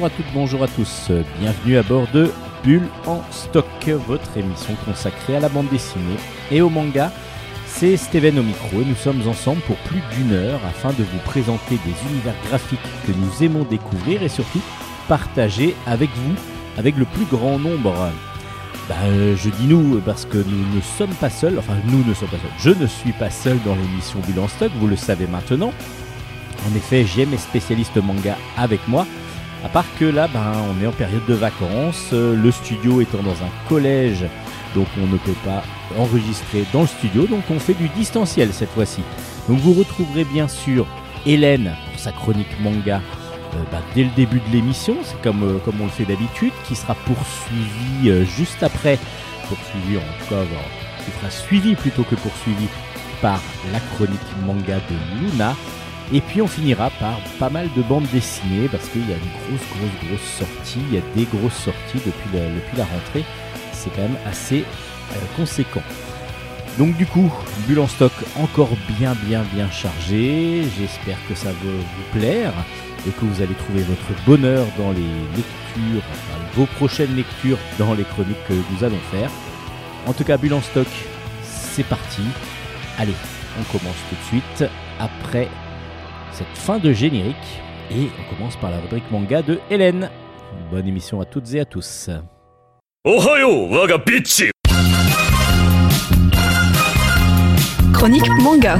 Bonjour à toutes, bonjour à tous. Bienvenue à bord de Bulle en stock, votre émission consacrée à la bande dessinée et au manga. C'est Steven au micro et nous sommes ensemble pour plus d'une heure afin de vous présenter des univers graphiques que nous aimons découvrir et surtout partager avec vous, avec le plus grand nombre. Ben, je dis nous parce que nous ne sommes pas seuls, enfin nous ne sommes pas seuls, je ne suis pas seul dans l'émission Bulle en stock, vous le savez maintenant. En effet, j'ai mes spécialistes manga avec moi. À part que là, ben, on est en période de vacances, euh, le studio étant dans un collège, donc on ne peut pas enregistrer dans le studio, donc on fait du distanciel cette fois-ci. Donc vous retrouverez bien sûr Hélène pour sa chronique manga euh, ben, dès le début de l'émission, c'est comme, euh, on le fait d'habitude, qui sera poursuivi juste après, poursuivi en tout cas, qui sera suivi plutôt que poursuivi par la chronique manga de Luna. Et puis on finira par pas mal de bandes dessinées parce qu'il y a une grosse, grosse, grosse sortie. Il y a des grosses sorties depuis la, depuis la rentrée. C'est quand même assez euh, conséquent. Donc du coup, bulle en stock encore bien, bien, bien chargé. J'espère que ça va vous plaire et que vous allez trouver votre bonheur dans les lectures, vos prochaines lectures dans les chroniques que nous allons faire. En tout cas, bulle en stock, c'est parti. Allez, on commence tout de suite après cette fin de générique. Et on commence par la rubrique manga de Hélène. Bonne émission à toutes et à tous. Chronique manga.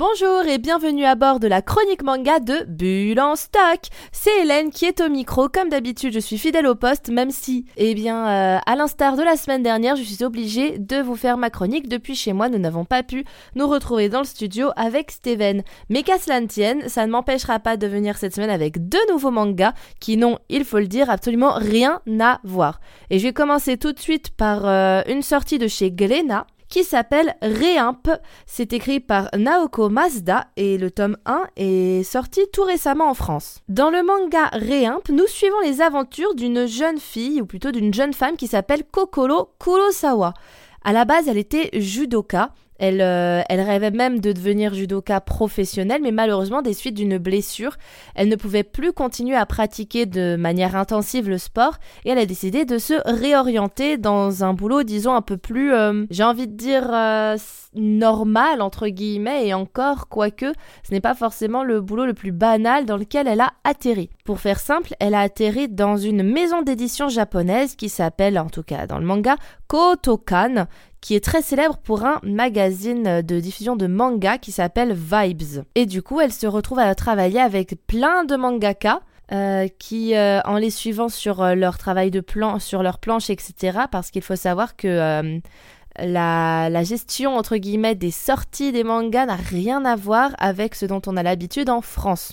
Bonjour et bienvenue à bord de la chronique manga de Bulle en stock. C'est Hélène qui est au micro. Comme d'habitude, je suis fidèle au poste, même si, eh bien, euh, à l'instar de la semaine dernière, je suis obligée de vous faire ma chronique depuis chez moi. Nous n'avons pas pu nous retrouver dans le studio avec Steven. Mais qu'à cela ne tienne, ça ne m'empêchera pas de venir cette semaine avec deux nouveaux mangas qui n'ont, il faut le dire, absolument rien à voir. Et je vais commencer tout de suite par euh, une sortie de chez Glénat qui s'appelle Réimp. C'est écrit par Naoko Mazda et le tome 1 est sorti tout récemment en France. Dans le manga Réimp, nous suivons les aventures d'une jeune fille, ou plutôt d'une jeune femme qui s'appelle Kokoro Kurosawa. À la base, elle était judoka euh, elle, rêvait même de devenir judoka professionnelle, mais malheureusement, des suites d'une blessure, elle ne pouvait plus continuer à pratiquer de manière intensive le sport et elle a décidé de se réorienter dans un boulot, disons, un peu plus, euh, j'ai envie de dire, euh, normal, entre guillemets, et encore, quoique, ce n'est pas forcément le boulot le plus banal dans lequel elle a atterri. Pour faire simple, elle a atterri dans une maison d'édition japonaise qui s'appelle, en tout cas dans le manga, Kotokan, qui est très célèbre pour un magazine de diffusion de manga qui s'appelle Vibes. Et du coup, elle se retrouve à travailler avec plein de mangaka. Euh, qui, euh, en les suivant sur euh, leur travail de plan, sur leur planche, etc., parce qu'il faut savoir que la, la, gestion, entre guillemets, des sorties des mangas n'a rien à voir avec ce dont on a l'habitude en France.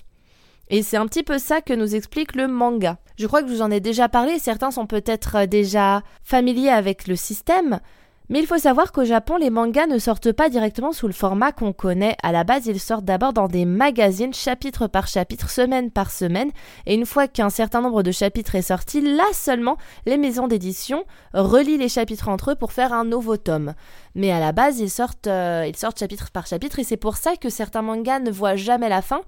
Et c'est un petit peu ça que nous explique le manga. Je crois que je vous en ai déjà parlé, certains sont peut-être déjà familiers avec le système, mais il faut savoir qu'au Japon, les mangas ne sortent pas directement sous le format qu'on connaît. À la base, ils sortent d'abord dans des magazines, chapitre par chapitre, semaine par semaine. Et une fois qu'un certain nombre de chapitres est sorti, là seulement, les maisons d'édition relient les chapitres entre eux pour faire un nouveau tome. Mais à la base, ils sortent, euh, ils sortent chapitre par chapitre. Et c'est pour ça que certains mangas ne voient jamais la fin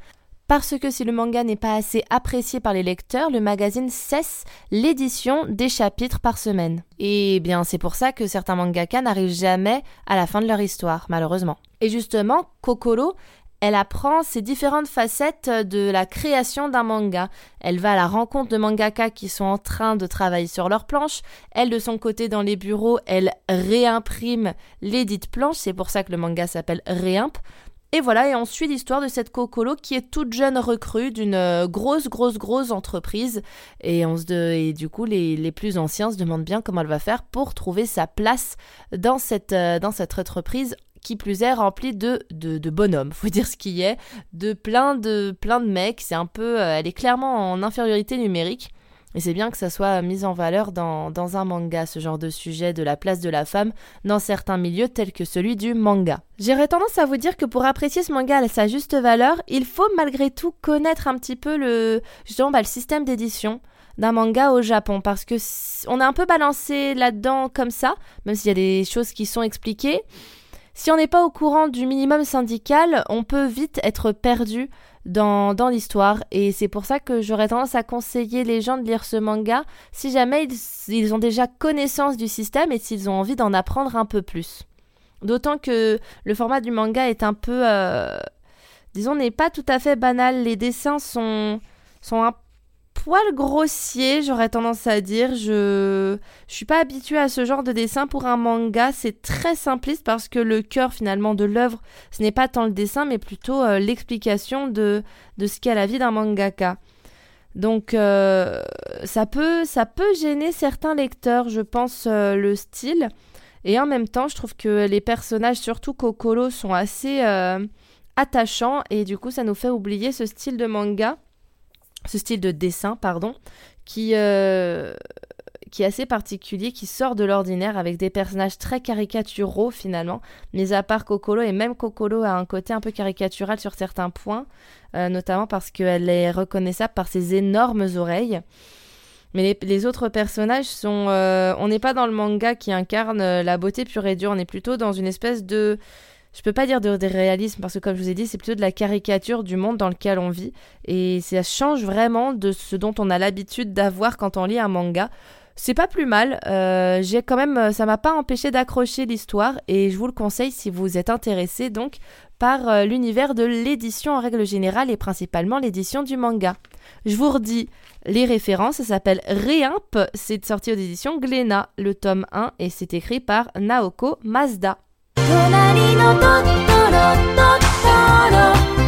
parce que si le manga n'est pas assez apprécié par les lecteurs, le magazine cesse l'édition des chapitres par semaine. Et bien c'est pour ça que certains mangaka n'arrivent jamais à la fin de leur histoire, malheureusement. Et justement, Kokoro, elle apprend ces différentes facettes de la création d'un manga. Elle va à la rencontre de mangaka qui sont en train de travailler sur leur planche. Elle, de son côté, dans les bureaux, elle réimprime les dites planches. C'est pour ça que le manga s'appelle Réimp. Et voilà, et on suit l'histoire de cette Kokolo qui est toute jeune recrue d'une euh, grosse, grosse, grosse entreprise. Et, on se et du coup, les, les, plus anciens se demandent bien comment elle va faire pour trouver sa place dans cette, euh, dans cette entreprise qui plus est remplie de, de, de bonhommes, faut dire ce qui est, de plein de, plein de mecs. C'est un peu, euh, elle est clairement en infériorité numérique. Et c'est bien que ça soit mis en valeur dans, un manga, ce genre de sujet de la place de la femme dans certains milieux tels que celui du manga. J'aurais tendance à vous dire que pour apprécier ce manga à sa juste valeur, il faut malgré tout connaître un petit peu le, justement, bah, le système d'édition d'un manga au Japon parce que on est un peu balancé là-dedans comme ça, même s'il y a des choses qui sont expliquées Si on n'est pas au courant du minimum syndical, on peut vite être perdu dans, dans l'histoire. Et c'est pour ça que j'aurais tendance à conseiller les gens de lire ce manga si jamais ils, ont déjà connaissance du système et s'ils ont envie d'en apprendre un peu plus. D'autant que le format du manga est un peu... Euh, disons, n'est pas tout à fait banal. Les dessins sont, sont un poil grossier, j'aurais tendance à dire. Je je suis pas habituée à ce genre de dessin pour un manga. C'est très simpliste parce que le cœur finalement de l'œuvre, ce n'est pas tant le dessin, mais plutôt euh, l'explication de, de ce qu'est la vie d'un mangaka. Donc euh, ça peut ça peut gêner certains lecteurs, je pense, euh, le style. Et en même temps, je trouve que les personnages, surtout Kokoro, sont assez attachants et du coup, ça nous fait oublier ce style de manga ce style de dessin, pardon, qui, euh, qui est assez particulier, qui sort de l'ordinaire avec des personnages très caricaturaux finalement, mais à part Kokoro, et même Kokoro a un côté un peu caricatural sur certains points, euh, notamment parce qu'elle est reconnaissable par ses énormes oreilles. Mais les, autres personnages sont... Euh, on n'est pas dans le manga qui incarne la beauté pure et dure, on est plutôt dans une espèce de je peux pas dire de, réalisme parce que comme je vous ai dit, c'est plutôt de la caricature du monde dans lequel on vit et ça change vraiment de ce dont on a l'habitude d'avoir quand on lit un manga. C'est pas plus mal. Euh, j'ai quand même, ça m'a pas empêché d'accrocher l'histoire et je vous le conseille si vous êtes intéressé donc par euh, l'univers de l'édition en règle générale et principalement l'édition du manga. Je vous redis les références, ça s'appelle Réimp, c'est sorti aux éditions Glénat, le tome 1 et c'est écrit par Naoko Mazda. のトットロトットロ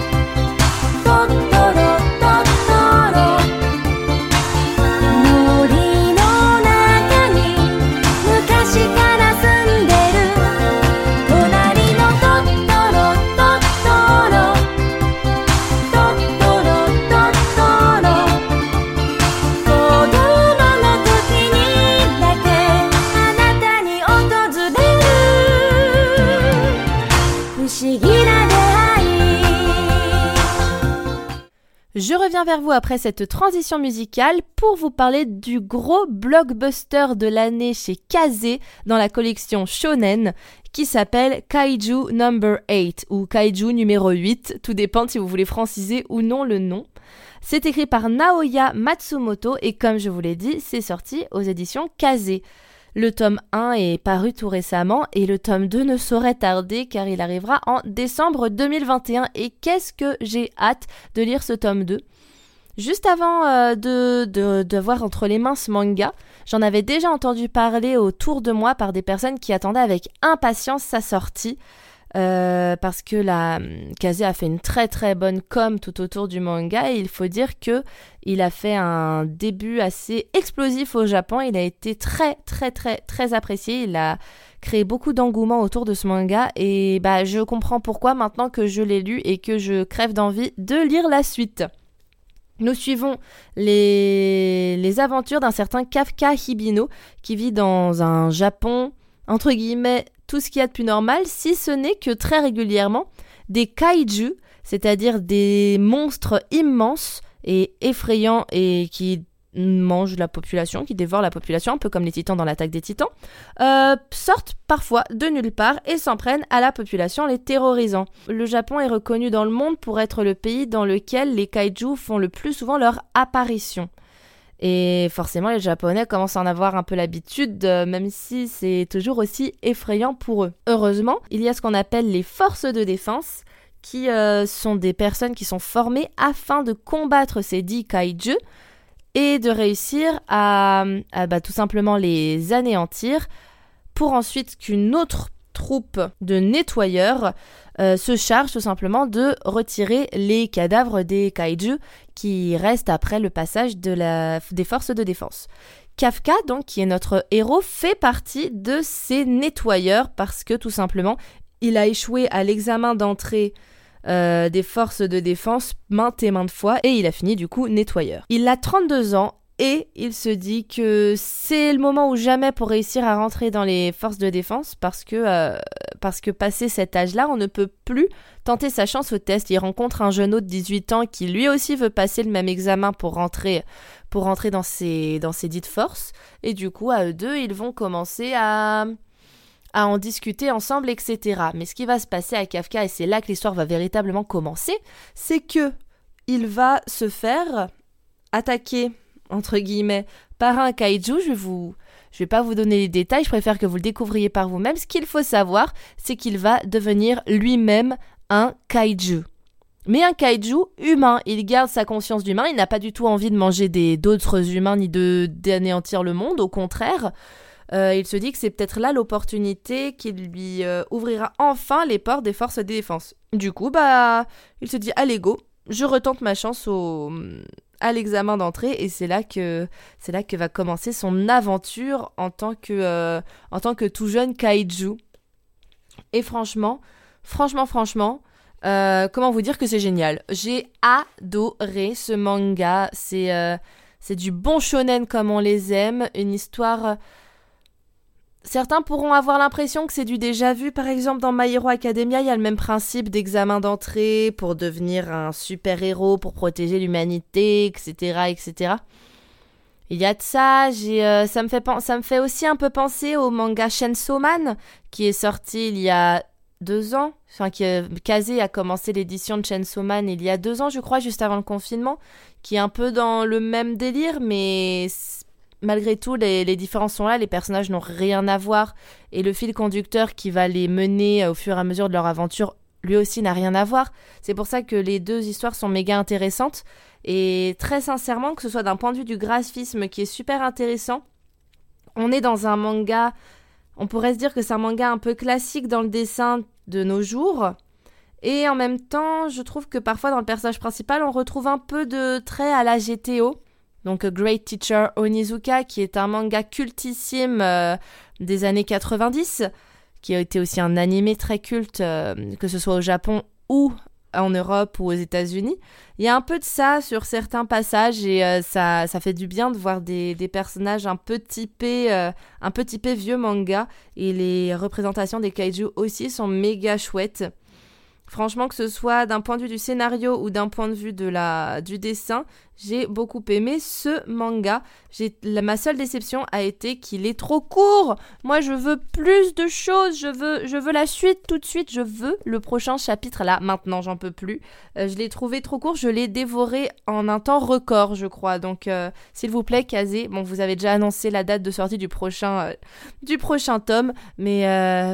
Je reviens vers vous après cette transition musicale pour vous parler du gros blockbuster de l'année chez Kaze dans la collection Shonen qui s'appelle Kaiju Number 8 ou Kaiju numéro 8, tout dépend si vous voulez franciser ou non le nom. C'est écrit par Naoya Matsumoto et comme je vous l'ai dit, c'est sorti aux éditions Kaze. Le tome 1 est paru tout récemment et le tome 2 ne saurait tarder car il arrivera en décembre 2021 et qu'est-ce que j'ai hâte de lire ce tome 2. Juste avant euh, de, voir entre les mains ce manga, j'en avais déjà entendu parler autour de moi par des personnes qui attendaient avec impatience sa sortie. Euh, parce que la Kaze a fait une très très bonne com tout autour du manga et il faut dire que il a fait un début assez explosif au Japon. Il a été très très très très apprécié. Il a créé beaucoup d'engouement autour de ce manga et bah je comprends pourquoi maintenant que je l'ai lu et que je crève d'envie de lire la suite. Nous suivons les, les aventures d'un certain Kafka Hibino qui vit dans un Japon entre guillemets tout ce qu'il y a de plus normal, si ce n'est que très régulièrement, des kaiju, c'est-à-dire des monstres immenses et effrayants et qui mangent la population, qui dévorent la population, un peu comme les titans dans l'attaque des titans, euh, sortent parfois de nulle part et s'en prennent à la population, les terrorisant. Le Japon est reconnu dans le monde pour être le pays dans lequel les kaiju font le plus souvent leur apparition. Et forcément, les Japonais commencent à en avoir un peu l'habitude, euh, même si c'est toujours aussi effrayant pour eux. Heureusement, il y a ce qu'on appelle les forces de défense, qui euh, sont des personnes qui sont formées afin de combattre ces dix kaiju et de réussir à, bah, tout simplement les anéantir pour ensuite qu'une autre troupe de nettoyeurs euh, se charge tout simplement de retirer les cadavres des kaiju qui restent après le passage des forces de défense. Kafka, donc, qui est notre héros, fait partie de ces nettoyeurs parce que tout simplement, il a échoué à l'examen d'entrée euh, des forces de défense maintes et maintes fois et il a fini du coup nettoyeur. Il a 32 ans et il se dit que c'est le moment ou jamais pour réussir à rentrer dans les forces de défense parce que, euh, parce que passé cet âge-là, on ne peut plus tenter sa chance au test. Il rencontre un jeune homme de 18 ans qui lui aussi veut passer le même examen pour rentrer, pour rentrer dans ces, dans ces dites forces. Et du coup, à eux deux, ils vont commencer à, à en discuter ensemble, etc. Mais ce qui va se passer à Kafka, et c'est là que l'histoire va véritablement commencer, c'est que il va se faire attaquer, entre guillemets, par un kaiju. Je vous, je vais pas vous donner les détails, je préfère que vous le découvriez par vous-même. Ce qu'il faut savoir, c'est qu'il va devenir lui-même un kaiju. Mais un kaiju humain, il garde sa conscience d'humain, il n'a pas du tout envie de manger d'autres humains ni de d'anéantir le monde, au contraire. Euh, il se dit que c'est peut-être là l'opportunité qui lui euh, ouvrira enfin les portes des forces de défense. Du coup, bah, il se dit allez go, je retente ma chance au à l'examen d'entrée et c'est là que c'est là que va commencer son aventure en tant que euh, en tant que tout jeune kaiju. Et franchement, franchement, franchement, euh, comment vous dire que c'est génial J'ai adoré ce manga. C'est euh, c'est du bon shonen comme on les aime, une histoire. Certains pourront avoir l'impression que c'est du déjà vu. Par exemple, dans My Hero Academia, il y a le même principe d'examen d'entrée pour devenir un super héros, pour protéger l'humanité, etc., etc. Il y a de ça, euh, ça, me fait aussi un peu penser au manga Chainsaw Man, qui est sorti il y a deux ans. Enfin, qui, Kazé a commencé l'édition de Chainsaw Man il y a deux ans, je crois, juste avant le confinement, qui est un peu dans le même délire, mais malgré tout, les, différences sont là, les personnages n'ont rien à voir, et le fil conducteur qui va les mener au fur et à mesure de leur aventure, lui aussi n'a rien à voir. C'est pour ça que les deux histoires sont méga intéressantes, et très sincèrement, que ce soit d'un point de vue du graphisme qui est super intéressant, on est dans un manga on pourrait se dire que c'est un manga un peu classique dans le dessin de nos jours. Et en même temps, je trouve que parfois dans le personnage principal, on retrouve un peu de traits à la GTO. Donc Great Teacher Onizuka, qui est un manga cultissime euh, des années 90, qui a été aussi un animé très culte, euh, que ce soit au Japon ou en Europe ou aux États-Unis. Il y a un peu de ça sur certains passages et euh, ça, ça fait du bien de voir des, personnages un peu typés, euh, peu vieux manga et les représentations des kaiju aussi sont méga chouettes. Franchement, que ce soit d'un point de vue du scénario ou d'un point de vue de la, du dessin, j'ai beaucoup aimé ce manga. J'ai, ma seule déception a été qu'il est trop court. Moi, je veux plus de choses. Je veux, je veux la suite tout de suite. Je veux le prochain chapitre là. Maintenant, j'en peux plus. Euh, je l'ai trouvé trop court. Je l'ai dévoré en un temps record, je crois. Donc, euh, s'il vous plaît, Kazé. Bon, vous avez déjà annoncé la date de sortie du prochain, euh, du prochain tome, mais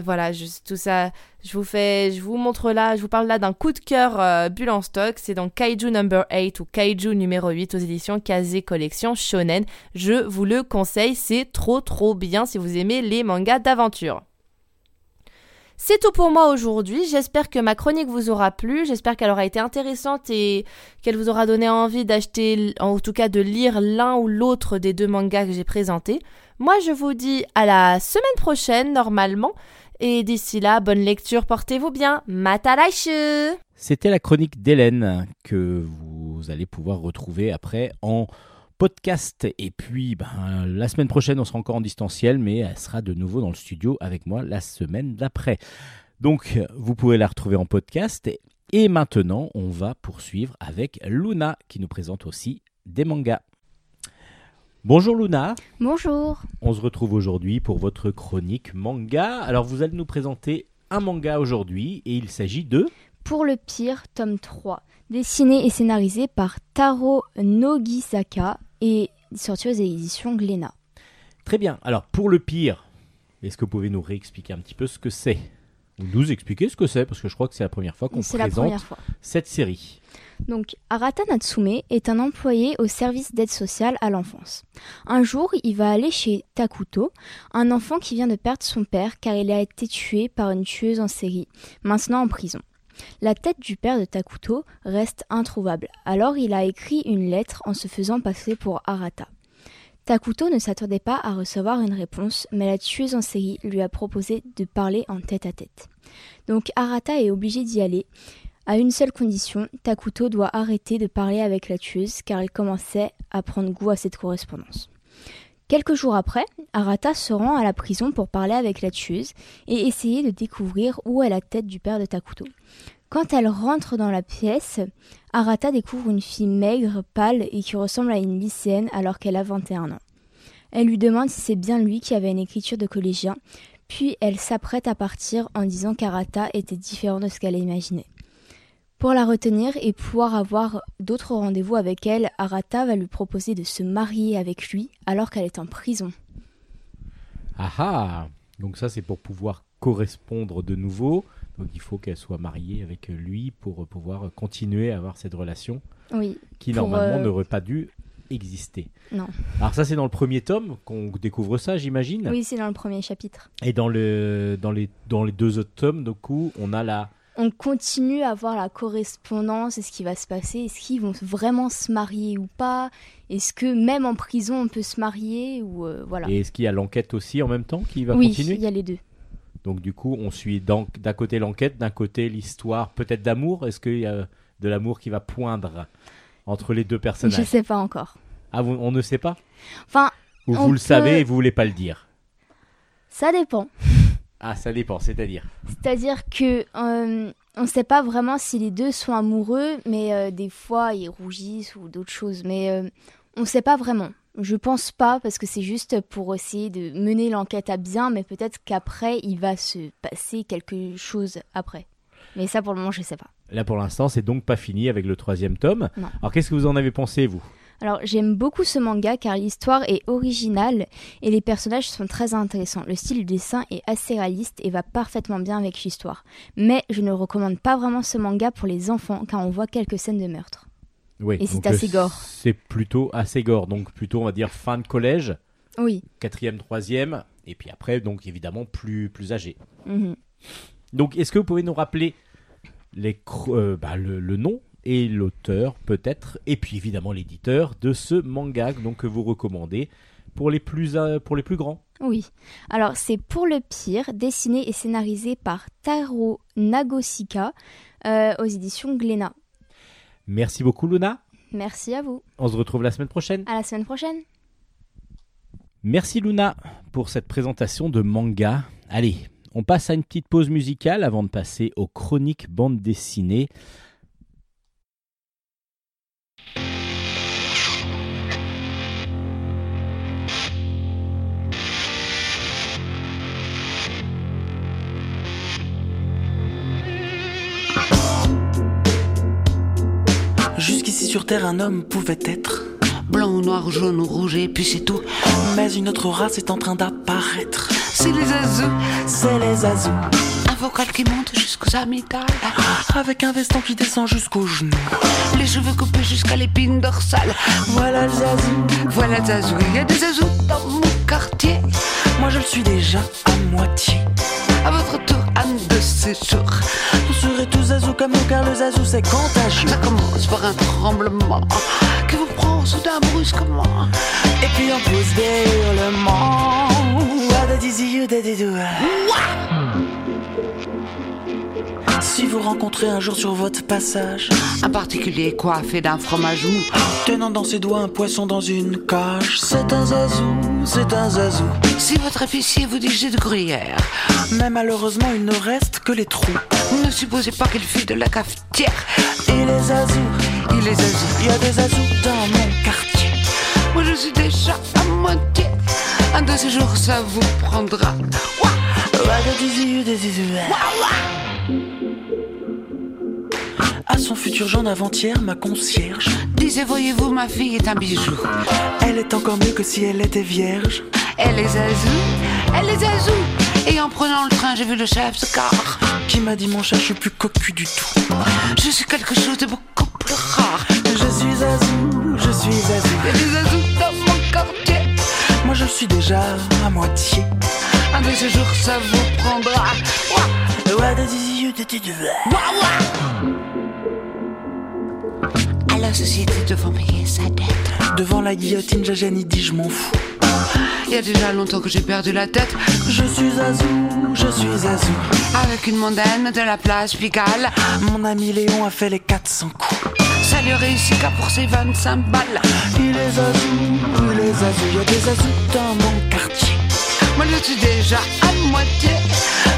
voilà, tout ça. Je vous fais, je vous montre là, je vous parle là d'un coup de cœur bulle en stock. C'est dans Kaiju Number 8 ou Kaiju numéro 8 aux éditions Kaze Collection Shonen. Je vous le conseille, c'est trop trop bien si vous aimez les mangas d'aventure. C'est tout pour moi aujourd'hui. J'espère que ma chronique vous aura plu. J'espère qu'elle aura été intéressante et qu'elle vous aura donné envie d'acheter, en tout cas de lire l'un ou l'autre des deux mangas que j'ai présentés. Moi, je vous dis à la semaine prochaine, normalement. Et d'ici là, bonne lecture, portez-vous bien. Matalaishu C'était la chronique d'Hélène que vous allez pouvoir retrouver après en podcast. Et puis, ben, la semaine prochaine, on sera encore en distanciel, mais elle sera de nouveau dans le studio avec moi la semaine d'après. Donc, vous pouvez la retrouver en podcast. Et maintenant, on va poursuivre avec Luna qui nous présente aussi des mangas. Bonjour Luna. Bonjour. On se retrouve aujourd'hui pour votre chronique manga. Alors vous allez nous présenter un manga aujourd'hui et il s'agit de Pour le pire, tome 3, dessiné et scénarisé par Taro Nogisaka et sorti aux éditions Glénat. Très bien. Alors pour le pire, est-ce que vous pouvez nous réexpliquer un petit peu ce que c'est? Ou nous expliquer ce que c'est parce que je crois que c'est la première fois qu'on présente cette série. Donc, Arata Natsume est un employé au service d'aide sociale à l'enfance. Un jour, il va aller chez Takuto, un enfant qui vient de perdre son père car il a été tué par une tueuse en série, maintenant en prison. La tête du père de Takuto reste introuvable, alors il a écrit une lettre en se faisant passer pour Arata. Takuto ne s'attendait pas à recevoir une réponse, mais la tueuse en série lui a proposé de parler en tête à tête. Donc Arata est obligé d'y aller, à une seule condition, Takuto doit arrêter de parler avec la tueuse car il commençait à prendre goût à cette correspondance. Quelques jours après, Arata se rend à la prison pour parler avec la tueuse et essayer de découvrir où est la tête du père de Takuto. Quand elle rentre dans la pièce, Arata découvre une fille maigre, pâle et qui ressemble à une lycéenne alors qu'elle a 21 ans. Elle lui demande si c'est bien lui qui avait une écriture de collégien, Puis elle s'apprête à partir en disant qu'Arata était différent de ce qu'elle imaginait. Pour la retenir et pouvoir avoir d'autres rendez-vous avec elle, Arata va lui proposer de se marier avec lui alors qu'elle est en prison. Ah ah Donc ça c'est pour pouvoir correspondre de nouveau. Donc il faut qu'elle soit mariée avec lui pour pouvoir continuer à avoir cette relation Oui, qui normalement euh, n'aurait pas dû exister. non. Alors ça c'est dans le premier tome qu'on découvre ça j'imagine. Oui, c'est dans le premier chapitre. Et dans, le, dans, les, dans les deux autres tomes, du coup, on a la... On continue à voir la correspondance et ce qui va se passer. Est-ce qu'ils vont vraiment se marier ou pas? Est-ce que même en prison on peut se marier ou euh, voilà. Et est-ce qu'il y a l'enquête aussi en même temps qui va oui, continuer? il y a les deux. Donc du coup, on suit d'un côté l'enquête, d'un côté l'histoire peut-être d'amour. Est-ce qu'il y a de l'amour qui va poindre entre les deux Je personnages sais pas encore. Ah, vous- on ne sait pas? Enfin, Ou vous le peut- savez et vous voulez pas le dire? Ça dépend. Ah, ça dépend, c'est-à-dire C'est-à-dire que euh, on ne sait pas vraiment si les deux sont amoureux, mais euh, des fois ils rougissent ou d'autres choses. Mais euh, on ne sait pas vraiment. Je pense pas parce que c'est juste pour essayer de mener l'enquête à bien, mais peut-être qu'après il va se passer quelque chose après. Mais ça pour le moment je sais pas. Là pour l'instant, c'est donc pas fini avec le troisième tome. Non. Alors qu'est-ce que vous en avez pensé, vous? Alors j'aime beaucoup ce manga car l'histoire est originale et les personnages sont très intéressants. Le style du dessin est assez réaliste et va parfaitement bien avec l'histoire. Mais je ne recommande pas vraiment ce manga pour les enfants car on voit quelques scènes de meurtre. Oui. Et c'est assez gore. C'est plutôt assez gore, donc plutôt on va dire fin de collège, Oui. quatrième, troisième, et puis après donc évidemment plus plus âgé. Mhm. Donc est-ce que vous pouvez nous rappeler les euh, bah, le, le nom et l'auteur peut-être, et puis évidemment l'éditeur de ce manga donc que vous recommandez pour les plus euh, pour les plus grands. Oui. Alors c'est pour le pire, dessiné et scénarisé par Taro Nagosika euh, aux éditions Glénat. Merci beaucoup Luna. Merci à vous. On se retrouve la semaine prochaine. À la semaine prochaine. Merci Luna pour cette présentation de manga. Allez, on passe à une petite pause musicale avant de passer aux chroniques bande dessinée. Jusqu'ici sur Terre, un homme pouvait être. Blanc, noir, jaune ou rouge, et puis c'est tout. Mais une autre race est en train d'apparaître. C'est les azous. C'est les Azous. Vocal qui monte jusqu'aux amygdales. Avec un veston qui descend jusqu'aux genoux. Les cheveux coupés jusqu'à l'épine dorsale. Voilà le Zazou. Voilà des azous. Il y a des azous dans mon quartier. Moi je le suis déjà à moitié. À votre tour, Anne de séjour. Vous serez tous Zazou comme nous car le Zazou c'est contagieux. Ça commence par un tremblement qui vous prend soudain brusquement. Et puis on pousse des hurlements. Ah, Si vous rencontrez un jour sur votre passage, Un particulier coiffé d'un fromage mou. tenant dans ses doigts un poisson dans une cage, c'est un Zazou, c'est un Zazou. Si votre épicier vous dit j'ai de gruyère, Mais malheureusement il ne reste que les trous. ne supposez pas qu'il file de la cafetière. Et les Azous, Il est azous. il y a des Azous dans mon quartier. Moi je suis déjà à moitié. Un de ces jours ça vous prendra. Ouah Ah, da, di, zi, you, da, di, do, ah. À son futur genre avant-hier, ma concierge. Disait, voyez-vous, ma fille est un bijou. Elle est encore mieux que si elle était vierge. Elle est azou, elle est azou. Et en prenant le train, j'ai vu le chef de car. Qui m'a dit mon chat, je suis plus cocu du tout. Je suis quelque chose de beaucoup plus rare. Je suis Azou, je suis Azou. Il y a des azous dans mon quartier. Moi je suis déjà à moitié. Un de ces jours, ça vous prendra. Ouah, Ouais, da, di, zi, you, da, di, do, ah. ouah, ouah. À la société devant payer sa dette. Devant la guillotine, Jajani dit je m'en fous. Il y a déjà longtemps que j'ai perdu la tête. Je suis Azou, je suis Azou. Avec une mondaine de la place Pigalle. Mon ami Léon a fait les 400 coups. Ça lui réussit qu'à pour ses 25 balles. Il est Azou, il est Azou. Il y a des Azous dans mon quartier. Moi je suis déjà à moitié.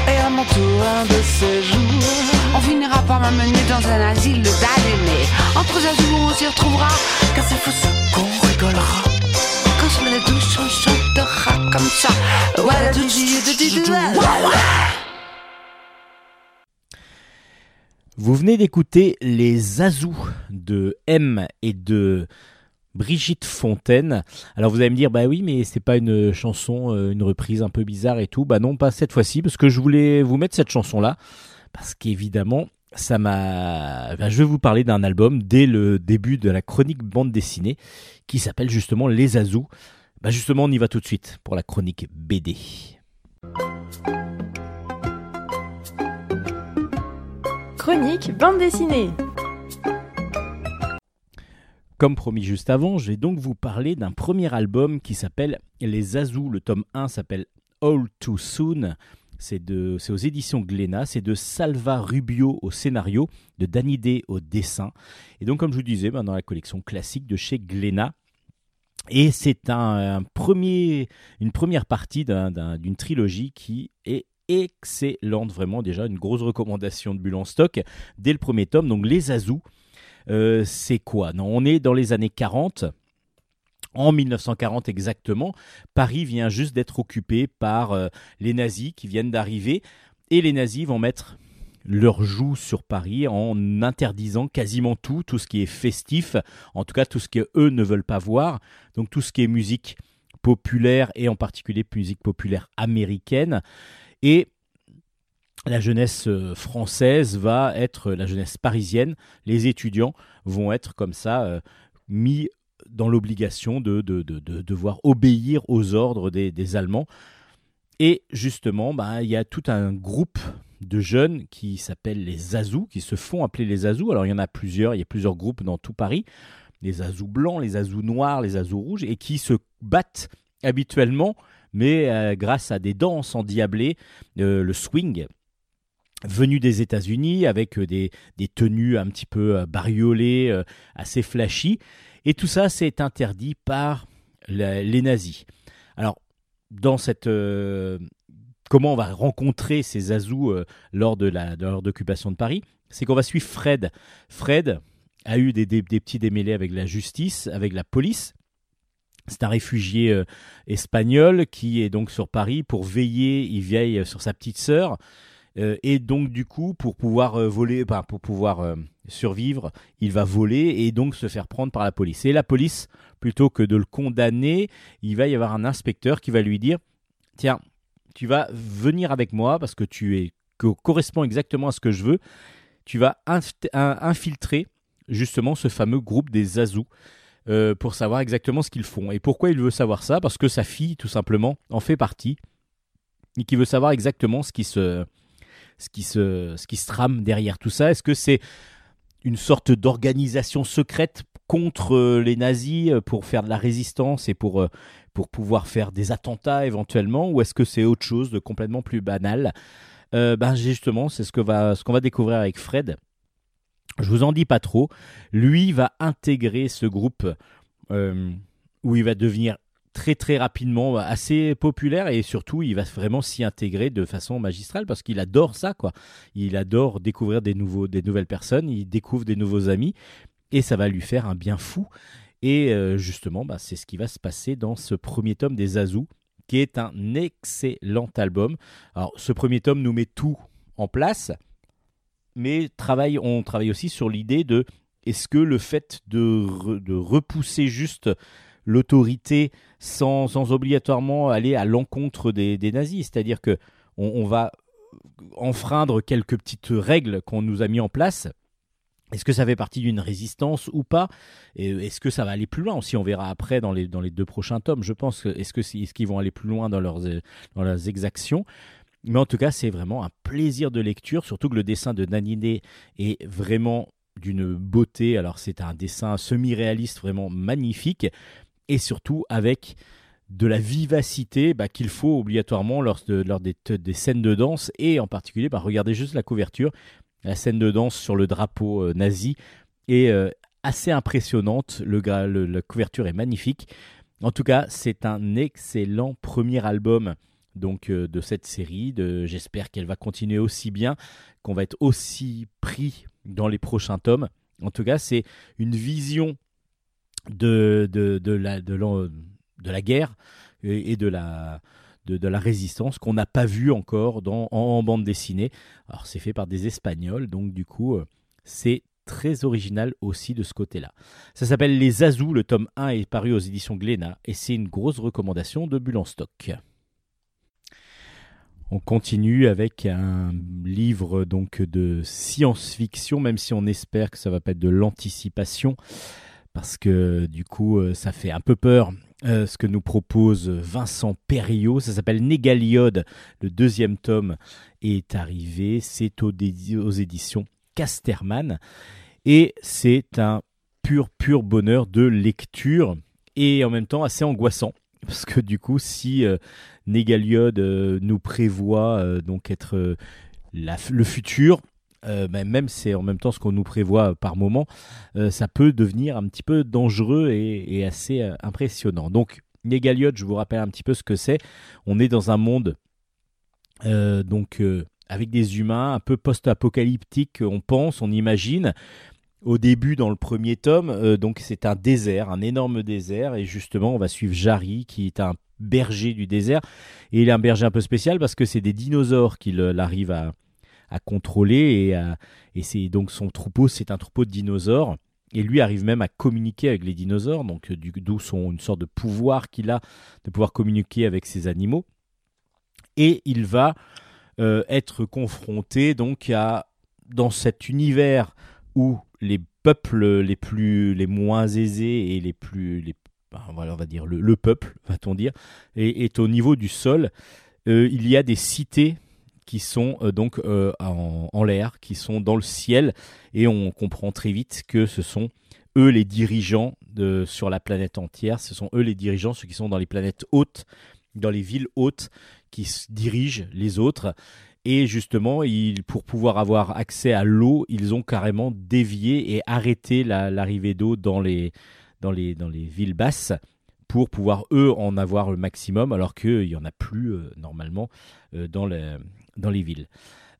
Et à mon tour, un de ces jours. On finira par m'amener dans un asile d'aliénés. Entre azous, on s'y retrouvera. Car c'est fou ce qu'on rigolera. Quand sur la douche, on chantera. comme ça. Voilà, tout Vous venez d'écouter Les Azous de M et de Brigitte Fontaine. Alors vous allez me dire, bah oui, mais c'est pas une chanson, euh, une reprise un peu bizarre et tout. Bah non, pas cette fois-ci, parce que je voulais vous mettre cette chanson-là, parce qu'évidemment, ça m'a. bah, je vais vous parler d'un album dès le début de la chronique bande dessinée, qui s'appelle justement Les Azous. Bah justement, on y va tout de suite pour la chronique BD. Chronique bande dessinée. Comme promis juste avant, je vais donc vous parler d'un premier album qui s'appelle Les Azous. Le tome 1 s'appelle All Too Soon. C'est aux éditions Glénat. C'est de Salva Rubio au scénario, de Danny au dessin. Et donc, comme je vous disais, ben, dans la collection classique de chez Glénat. Et c'est un, une première partie d'un- d'un- d'une trilogie qui est excellente, vraiment déjà une grosse recommandation de Bulle en stock dès le premier tome. Donc les Azous, euh, c'est quoi? Non, on est dans les années 40. En 1940 exactement, Paris vient juste d'être occupé par euh, les nazis qui viennent d'arriver et les nazis vont mettre leur joug sur Paris en interdisant quasiment tout, tout ce qui est festif, en tout cas tout ce qu'eux ne veulent pas voir, donc tout ce qui est musique populaire et en particulier musique populaire américaine. Et la jeunesse euh, française va être la jeunesse parisienne, les étudiants vont être comme ça euh, mis dans l'obligation de, de, de- de devoir obéir aux ordres des, des Allemands. Et justement, bah, il y a tout un groupe de jeunes qui s'appellent les Azous, qui se font appeler les Azous. Alors il y en a plusieurs, il y a plusieurs groupes dans tout Paris. Les Azous blancs, les Azous noirs, les Azous rouges, et qui se battent habituellement, mais euh, grâce à des danses endiablées, euh, le swing, venu des États-Unis avec euh, des, des tenues un petit peu euh, bariolées, assez flashy. Et tout ça, c'est interdit par les nazis. Alors, dans cette. euh, comment on va rencontrer ces Azous euh, lors de la de de Paris C'est qu'on va suivre Fred. Fred a eu des, petits démêlés avec la justice, avec la police. C'est un réfugié euh, espagnol qui est donc sur Paris pour veiller, il veille sur sa petite sœur. Euh, et donc du coup, pour pouvoir euh, voler, pour pouvoir euh, survivre, il va voler et donc se faire prendre par la police. Et la police, plutôt que de le condamner, il va y avoir un inspecteur qui va lui dire tiens, tu vas venir avec moi parce que tu es correspond exactement à ce que je veux. Tu vas inf- in- infiltrer justement ce fameux groupe des Azous. euh, pour savoir exactement ce qu'ils font. Et pourquoi il veut savoir ça? Parce que sa fille, tout simplement, en fait partie. Et qui veut savoir exactement ce qui se, ce qui se, ce qui se trame derrière tout ça. Est-ce que c'est une sorte d'organisation secrète contre euh, les nazis euh, pour faire de la résistance et pour, euh, pour pouvoir faire des attentats éventuellement Ou est-ce que c'est autre chose de complètement plus banal? Ben Justement, c'est ce que va, ce qu'on va découvrir avec Fred. Je vous en dis pas trop. Lui va intégrer ce groupe où il va devenir très très rapidement assez populaire et surtout il va vraiment s'y intégrer de façon magistrale parce qu'il adore ça quoi. Il adore découvrir des nouveaux des nouvelles personnes, il découvre des nouveaux amis et ça va lui faire un bien fou. Et euh, justement, bah, c'est ce qui va se passer dans ce premier tome des Azous, qui est un excellent album. Alors, ce premier tome nous met tout en place, mais travaille, on travaille aussi sur l'idée de est-ce que le fait de, de repousser juste l'autorité sans, sans obligatoirement aller à l'encontre des, nazis, c'est-à-dire que on, va enfreindre quelques petites règles qu'on nous a mis en place. Est-ce que ça fait partie d'une résistance ou pas? Est-ce que ça va aller plus loin? Aussi On verra après dans les, dans les deux prochains tomes. Je pense est-ce que c'est- est-ce qu'ils vont aller plus loin dans leurs, dans leurs exactions? Mais en tout cas, c'est vraiment un plaisir de lecture, surtout que le dessin de Naniné est vraiment d'une beauté. Alors c'est un dessin semi-réaliste vraiment magnifique et surtout avec de la vivacité bah, qu'il faut obligatoirement lors, de- lors des, des scènes de danse et en particulier, bah, regardez juste la couverture, la scène de danse sur le drapeau euh, nazi est euh, assez impressionnante, le, la couverture est magnifique. En tout cas, c'est un excellent premier album donc euh, de cette série. J'espère qu'elle va continuer aussi bien, qu'on va être aussi pris dans les prochains tomes. En tout cas, c'est une vision de, de, de la, de, l'en- de la guerre et, de la de, de la résistance qu'on n'a pas vu encore dans, en, bande dessinée. Alors c'est fait par des Espagnols, donc du coup euh, c'est très original aussi de ce côté-là. Ça s'appelle Les Azous, le tome 1 est paru aux éditions Glénat et c'est une grosse recommandation de Bulle en stock. On continue avec un livre donc de science-fiction, même si on espère que ça va pas être de l'anticipation, parce que du coup euh, ça fait un peu peur euh, ce que nous propose Vincent Perriot. Ça s'appelle Négaliode. Le deuxième tome est arrivé. C'est aux, éditions Casterman. Et c'est un pur, pur bonheur de lecture et en même temps assez angoissant. Parce que du coup, si euh, euh, nous prévoit donc être le futur, euh, ben, même c'est en même temps ce qu'on nous prévoit par moment, euh, ça peut devenir un petit peu dangereux et, assez euh, impressionnant. Donc, Négaliode, je vous rappelle un petit peu ce que c'est. On est dans un monde euh, donc avec des humains un peu post-apocalyptique, on pense, on imagine. Au début, dans le premier tome, donc c'est un désert, un énorme désert, et justement, on va suivre Jari, qui est un berger du désert, et il est un berger un peu spécial parce que c'est des dinosaures qu'il arrive à, à contrôler, et, à- c'est donc son troupeau, c'est un troupeau de dinosaures, et lui arrive même à communiquer avec les dinosaures, donc euh, d'où son une sorte de pouvoir qu'il a de pouvoir communiquer avec ces animaux, et il va euh, être confronté donc à dans cet univers où les peuples les plus les moins aisés et les plus les ben, on va dire le, le peuple va-t-on dire est, est au niveau du sol. Euh, il y a des cités qui sont euh, donc euh, en, l'air qui sont dans le ciel. Et on comprend très vite que ce sont eux les dirigeants de, sur la planète entière. Ce sont eux les dirigeants ceux qui sont dans les planètes hautes dans les villes hautes qui dirigent les autres. Et justement, pour pouvoir avoir accès à l'eau, ils ont carrément dévié et arrêté la- l'arrivée d'eau dans les, dans, les, dans les villes basses pour pouvoir, eux, en avoir le maximum, alors qu'il n'y en a plus, euh, normalement, dans, le- dans les villes.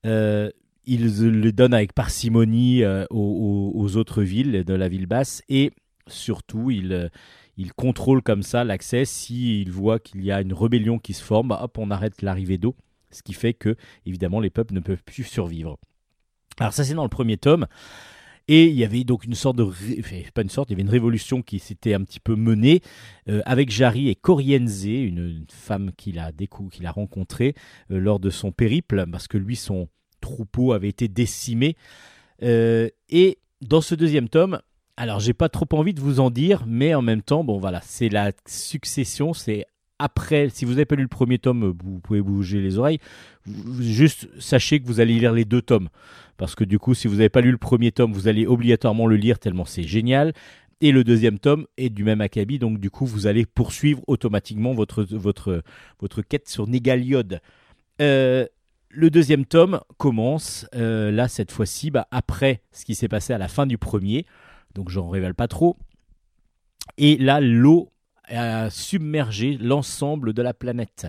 Euh, ils le donnent avec parcimonie euh, aux, autres villes de la ville basse et surtout, ils, euh, ils contrôlent comme ça l'accès. S'ils voient qu'il y a une rébellion qui se forme, bah, hop, on arrête l'arrivée d'eau ce qui fait que évidemment les peuples ne peuvent plus survivre. Alors ça c'est dans le premier tome et il y avait donc une sorte de pas une sorte, il y avait une révolution qui s'était un petit peu menée euh, avec Jari et Corienze, une, femme qu'il a qu'il a rencontrée euh, lors de son périple parce que lui son troupeau avait été décimé. Euh, et dans ce deuxième tome alors, j'ai pas trop envie de vous en dire, mais en même temps, bon voilà, c'est la succession, c'est après. Si vous avez pas lu le premier tome, vous pouvez bouger les oreilles. Juste sachez que vous allez lire les deux tomes, parce que du coup, si vous n'avez pas lu le premier tome, vous allez obligatoirement le lire tellement c'est génial. Et le deuxième tome est du même acabit, donc du coup, vous allez poursuivre automatiquement votre votre votre quête sur Négaliode. Euh, le deuxième tome commence euh, là cette fois-ci, bah, après ce qui s'est passé à la fin du premier donc j'en révèle pas trop. Et là, l'eau a submergé l'ensemble de la planète.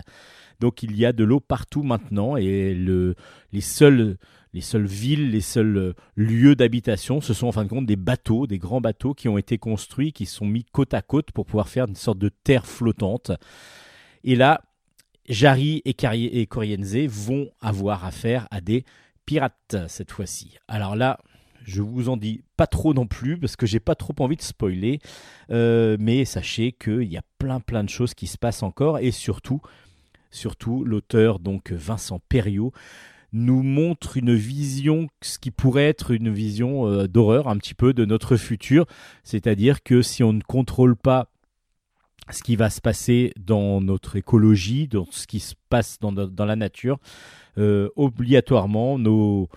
Donc il y a de l'eau partout maintenant et le, les, seules, les seules villes, les seuls euh, lieux d'habitation, ce sont en fin de compte des bateaux, des grands bateaux qui ont été construits, qui sont mis côte à côte pour pouvoir faire une sorte de terre flottante. Et là, Jari et, Cari- et Corienze vont avoir affaire à des pirates cette fois-ci. Alors là, je vous en dis pas trop non plus parce que j'ai pas trop envie de spoiler, Euh, mais sachez qu'il y a plein plein de choses qui se passent encore. Et surtout, surtout l'auteur donc Vincent Perriot nous montre une vision, ce qui pourrait être une vision euh, d'horreur un petit peu de notre futur, c'est-à-dire que si on ne contrôle pas ce qui va se passer dans notre écologie, dans ce qui se passe dans, la nature, euh, obligatoirement nos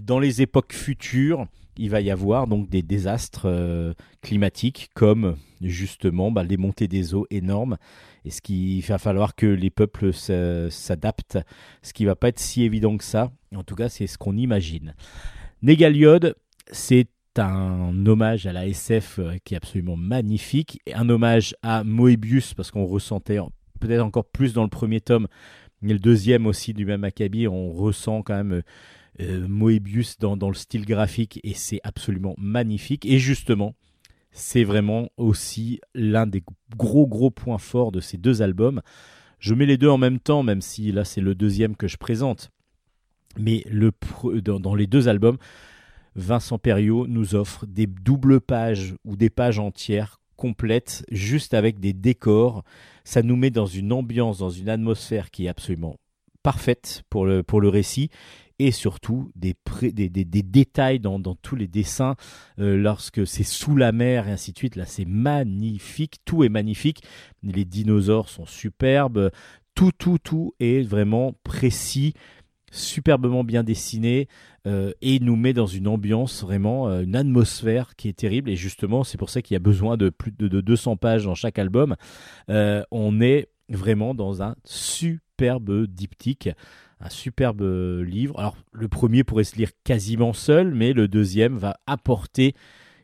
dans les époques futures, il va y avoir donc des désastres euh, climatiques comme justement bah, les montées des eaux énormes et ce qui va falloir que les peuples s'a- s'adaptent, ce qui va pas être si évident que ça. En tout cas, c'est ce qu'on imagine. Négaliode, c'est un hommage à la SF euh, qui est absolument magnifique, un hommage à Moebius parce qu'on ressentait en- peut-être encore plus dans le premier tome, mais le deuxième aussi du même acabit, on ressent quand même euh, Moebius dans, dans le style graphique et c'est absolument magnifique. Et justement, C'est vraiment aussi l'un des gros gros points forts de ces deux albums. Je mets les deux en même temps, même si là c'est le deuxième que je présente. Mais le, dans, dans les deux albums, Vincent Perriot nous offre des doubles pages ou des pages entières complètes, juste avec des décors. Ça nous met dans une ambiance, dans une atmosphère qui est absolument parfaite pour le, pour le récit et surtout des, détails dans, tous les dessins euh, lorsque c'est sous la mer et ainsi de suite. Là, c'est magnifique, tout est magnifique. Les dinosaures sont superbes, tout, tout, tout est vraiment précis, superbement bien dessiné euh, et nous met dans une ambiance vraiment, euh, une atmosphère qui est terrible. Et justement, c'est pour ça qu'il y a besoin de plus de, de 200 pages dans chaque album. Euh, on est vraiment dans un superbe diptyque un superbe livre. Alors le premier pourrait se lire quasiment seul, mais le deuxième va apporter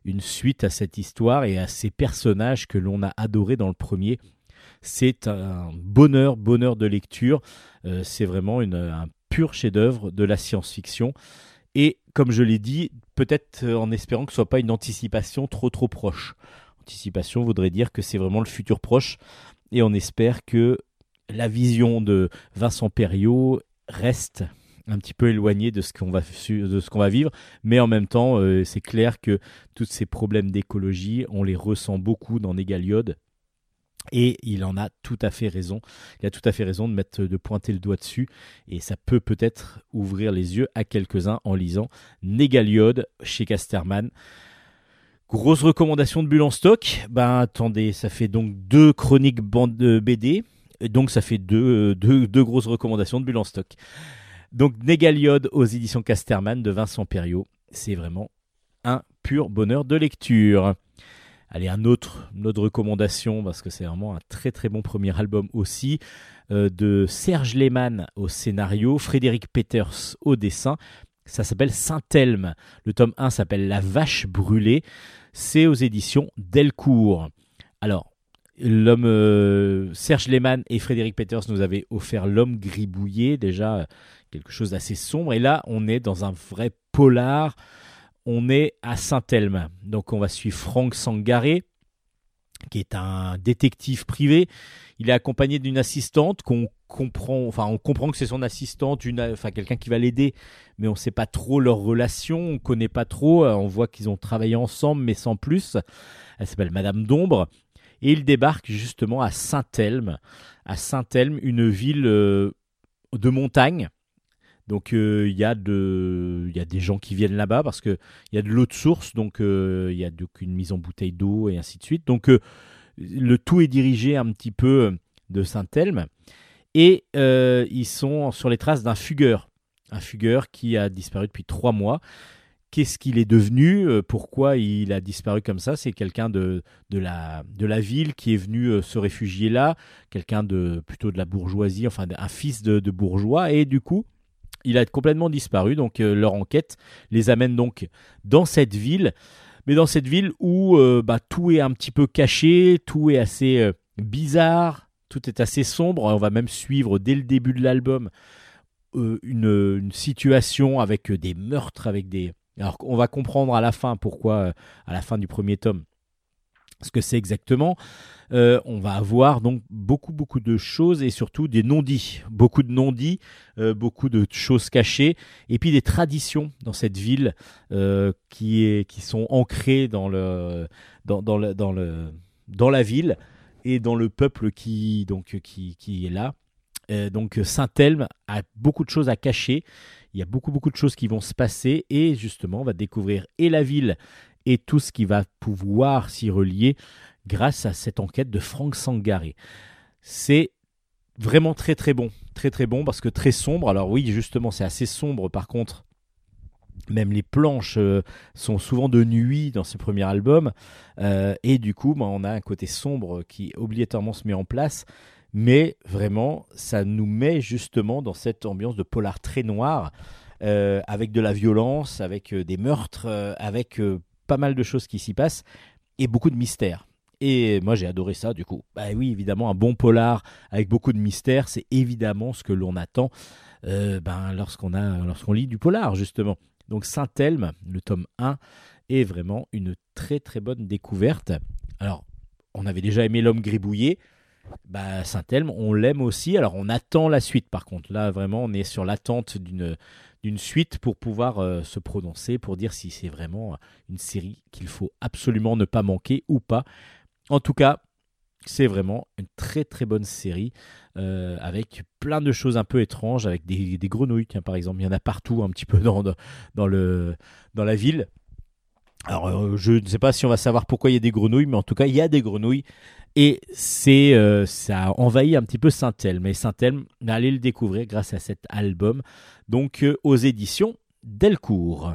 une suite à cette histoire et à ces personnages que l'on a adorés dans le premier. C'est un bonheur, bonheur de lecture. Euh, c'est vraiment un pur chef-d'œuvre de la science-fiction. Et comme je l'ai dit, peut-être en espérant que ce soit pas une anticipation trop trop proche. Anticipation voudrait dire que c'est vraiment le futur proche. Et on espère que la vision de Vincent Perriot reste un petit peu éloigné de ce qu'on va, vivre, mais en même temps, euh, c'est clair que tous ces problèmes d'écologie, on les ressent beaucoup dans Négaliode. Et il en a tout à fait raison. Il a tout à fait raison de pointer le doigt dessus. Et ça peut peut-être ouvrir les yeux à quelques-uns en lisant Négaliode chez Casterman. Grosse recommandation de Bulle en stock. Ben attendez, ça fait donc deux chroniques BD. Et donc ça fait deux, deux, deux grosses recommandations de Bulle en stock. Donc Négaliode aux éditions Casterman de Vincent Perriot. C'est vraiment un pur bonheur de lecture. Allez, un autre, une autre recommandation, parce que c'est vraiment un très très bon premier album aussi, euh, de Serge Lehmann au scénario, Frédéric Peters au dessin. Ça s'appelle Saint-Elme. Le tome 1 s'appelle La vache brûlée. C'est aux éditions Delcourt. Alors, l'homme euh, Serge Lehmann et Frédéric Peters nous avaient offert L'homme gribouillé, déjà euh, quelque chose d'assez sombre. Et là, on est dans un vrai polar. On est à Saint-Elme. Donc, on va suivre Franck Sangaré, qui est un détective privé. Il est accompagné d'une assistante qu'on comprend, enfin, on comprend que c'est son assistante, une, enfin, quelqu'un qui va l'aider, mais on ne sait pas trop leur relation, on ne connaît pas trop. Euh, On voit qu'ils ont travaillé ensemble, mais sans plus. Elle s'appelle Madame d'Ombre et il débarque justement à Saint-Elme, à Saint-Elme, une ville euh, de montagne. Donc euh, il y, a des gens qui viennent là-bas parce qu'il y a de l'eau de source, donc euh, il y a donc une mise en bouteille d'eau et ainsi de suite. Donc le tout est dirigé un petit peu de Saint-Elme et ils sont sur les traces d'un fugueur, un fugueur qui a disparu depuis trois mois. Qu'est-ce qu'il est devenu Euh, Pourquoi il a disparu comme ça? C'est quelqu'un de, de, la, de la ville qui est venu euh, se réfugier là, quelqu'un de plutôt de la bourgeoisie, enfin un fils de, bourgeois, et du coup, il a complètement disparu. Donc euh, leur enquête les amène donc dans cette ville, mais dans cette ville où bah, tout est un petit peu caché, tout est assez bizarre, tout est assez sombre. On va même suivre dès le début de l'album une, situation avec des meurtres, avec des. Alors on va comprendre à la fin pourquoi, euh, à la fin du premier tome, ce que c'est exactement. Euh, on va avoir donc beaucoup beaucoup de choses et surtout des non-dits, beaucoup de non-dits, euh, beaucoup de choses cachées et puis des traditions dans cette ville qui sont ancrées dans dans, la ville et dans le peuple qui donc qui qui est là. Donc Saint-Elme a beaucoup de choses à cacher. Il y a beaucoup beaucoup de choses qui vont se passer et justement on va découvrir et la ville et tout ce qui va pouvoir s'y relier grâce à cette enquête de Franck Sangaré. C'est vraiment très très bon, très très bon parce que très sombre. Alors oui, justement, c'est assez sombre par contre. Même les planches euh, sont souvent de nuit dans ce premier album. Euh, et du coup, bah, on a un côté sombre qui obligatoirement se met en place. Mais vraiment, ça nous met justement dans cette ambiance de polar très noir, euh, avec de la violence, avec euh, des meurtres, euh, avec pas mal de choses qui s'y passent, et beaucoup de mystères. Et moi j'ai adoré ça du coup. Bah oui, évidemment, un bon polar avec beaucoup de mystères, c'est évidemment ce que l'on attend ben, lorsqu'on lorsqu'on lit du polar justement. Donc Saint-Elme, le tome 1, est vraiment une très très bonne découverte. Alors, on avait déjà aimé l'homme gribouillé. Bah, Saint-Elme, on l'aime aussi. Alors, on attend la suite par contre. Là, vraiment, on est sur l'attente d'une suite pour pouvoir euh, se prononcer, pour dire si c'est vraiment une série qu'il faut absolument ne pas manquer ou pas. En tout cas, c'est vraiment une très très bonne série euh, avec plein de choses un peu étranges, avec des, des grenouilles, tiens, par exemple. Il y en a partout un petit peu dans, dans, le, dans la ville. Alors, euh, je ne sais pas si on va savoir pourquoi il y a des grenouilles, mais en tout cas, il y a des grenouilles. Et c'est, euh, ça a envahi un petit peu Saint-Elme. Mais Saint-Elme, allez le découvrir grâce à cet album, donc euh, aux éditions Delcourt.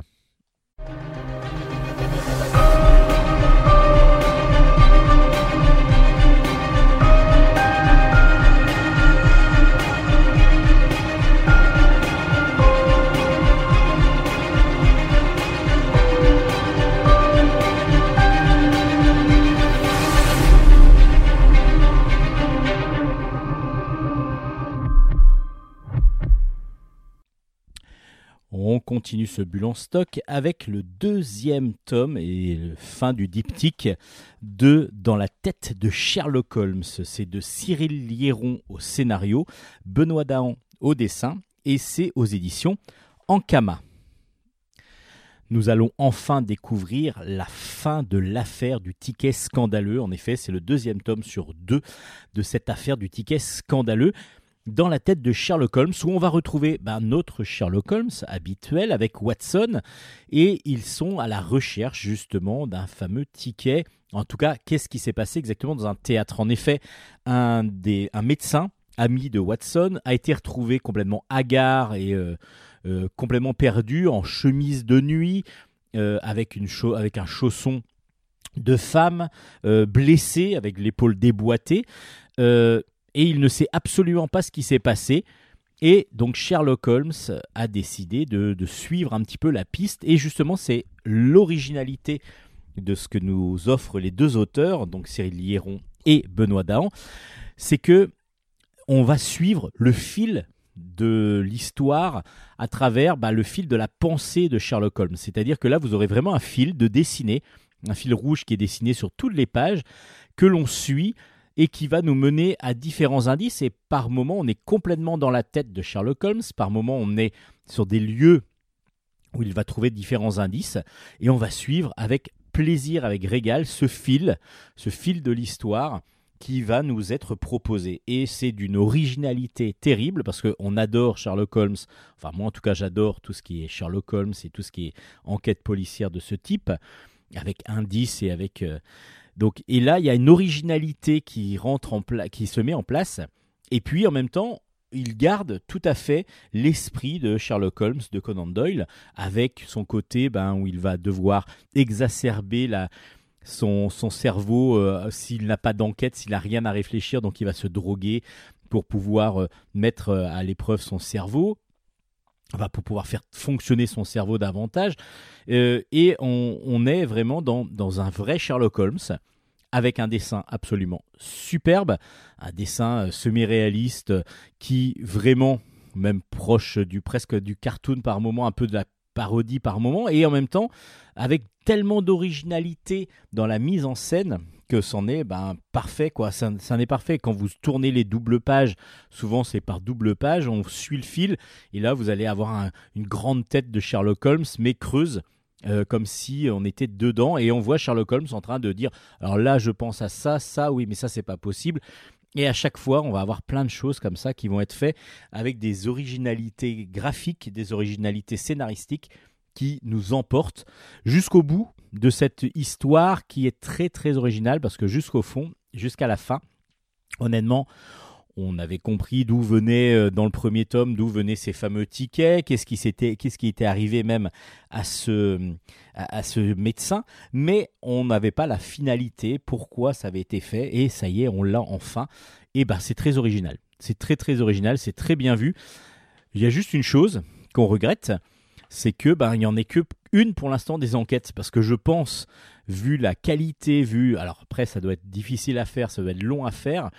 On continue ce bulle en stock avec le deuxième tome et fin du diptyque de Dans la tête de Sherlock Holmes. C'est de Cyril Liéron au scénario, Benoît Dahan au dessin et c'est aux éditions Ankama. Nous allons enfin découvrir la fin de l'affaire du ticket scandaleux. En effet, c'est le deuxième tome sur deux de cette affaire du ticket scandaleux dans la tête de Sherlock Holmes, où on va retrouver ben, notre Sherlock Holmes habituel avec Watson, et ils sont à la recherche justement d'un fameux ticket. En tout cas, qu'est-ce qui s'est passé exactement dans un théâtre? En effet, un, médecin ami de Watson a été retrouvé complètement hagard et euh, euh, complètement perdu en chemise de nuit, euh, avec un chausson de femme, blessé avec l'épaule déboîtée et il ne sait absolument pas ce qui s'est passé. Et donc Sherlock Holmes a décidé de, suivre un petit peu la piste. Et justement, c'est l'originalité de ce que nous offrent les deux auteurs, donc Cyril Liéron et Benoît Dahan, c'est que on va suivre le fil de l'histoire à travers bah, le fil de la pensée de Sherlock Holmes. C'est-à-dire que là, vous aurez vraiment un fil de dessiné, un fil rouge qui est dessiné sur toutes les pages, que l'on suit et qui va nous mener à différents indices. Et par moments, on est complètement dans la tête de Sherlock Holmes, par moments, on est sur des lieux où il va trouver différents indices, et on va suivre avec plaisir, avec régal, ce fil, ce fil de l'histoire qui va nous être proposé. Et c'est d'une originalité terrible parce qu'on adore Sherlock Holmes. Enfin, moi en tout cas, j'adore tout ce qui est Sherlock Holmes et tout ce qui est enquête policière de ce type, avec indices et avec, euh, donc, et là, il y a une originalité qui, rentre en qui se met en place. Et puis, en même temps, il garde tout à fait l'esprit de Sherlock Holmes, de Conan Doyle, avec son côté ben, où il va devoir exacerber son cerveau euh, s'il n'a pas d'enquête, s'il n'a rien à réfléchir, donc il va se droguer pour pouvoir euh, mettre euh, à l'épreuve son cerveau pour pouvoir faire fonctionner son cerveau davantage. Euh, et on, est vraiment dans, dans, un vrai Sherlock Holmes avec un dessin absolument superbe, un dessin euh, semi-réaliste qui vraiment, même proche du presque du cartoon par moment, un peu de la parodie par moment, et en même temps avec tellement d'originalité dans la mise en scène que c'en est ben, parfait. quoi. Ça, ça est parfait. Quand vous tournez les doubles pages, souvent c'est par double page, on suit le fil, et là vous allez avoir une grande tête de Sherlock Holmes, mais creuse. Euh, comme si on était dedans et on voit Sherlock Holmes en train de dire alors là je pense à ça ça oui mais ça c'est pas possible et à chaque fois, on va avoir plein de choses comme ça qui vont être faites avec des originalités graphiques, des originalités scénaristiques qui nous emportent jusqu'au bout de cette histoire qui est très très originale parce que jusqu'au fond, jusqu'à la fin, honnêtement, on avait compris d'où venait euh, dans le premier tome d'où venaient ces fameux tickets, qu'est-ce qui s'était, qu'est-ce qui était arrivé même à ce à, ce médecin, mais on n'avait pas la finalité, pourquoi ça avait été fait et ça y est, on l'a enfin. Et ben c'est très original, c'est très très original, c'est très bien vu. Il y a juste une chose qu'on regrette, c'est que ben il n'y en ait que une pour l'instant des enquêtes parce que je pense vu la qualité vu alors après ça doit être difficile à faire ça doit être long à faire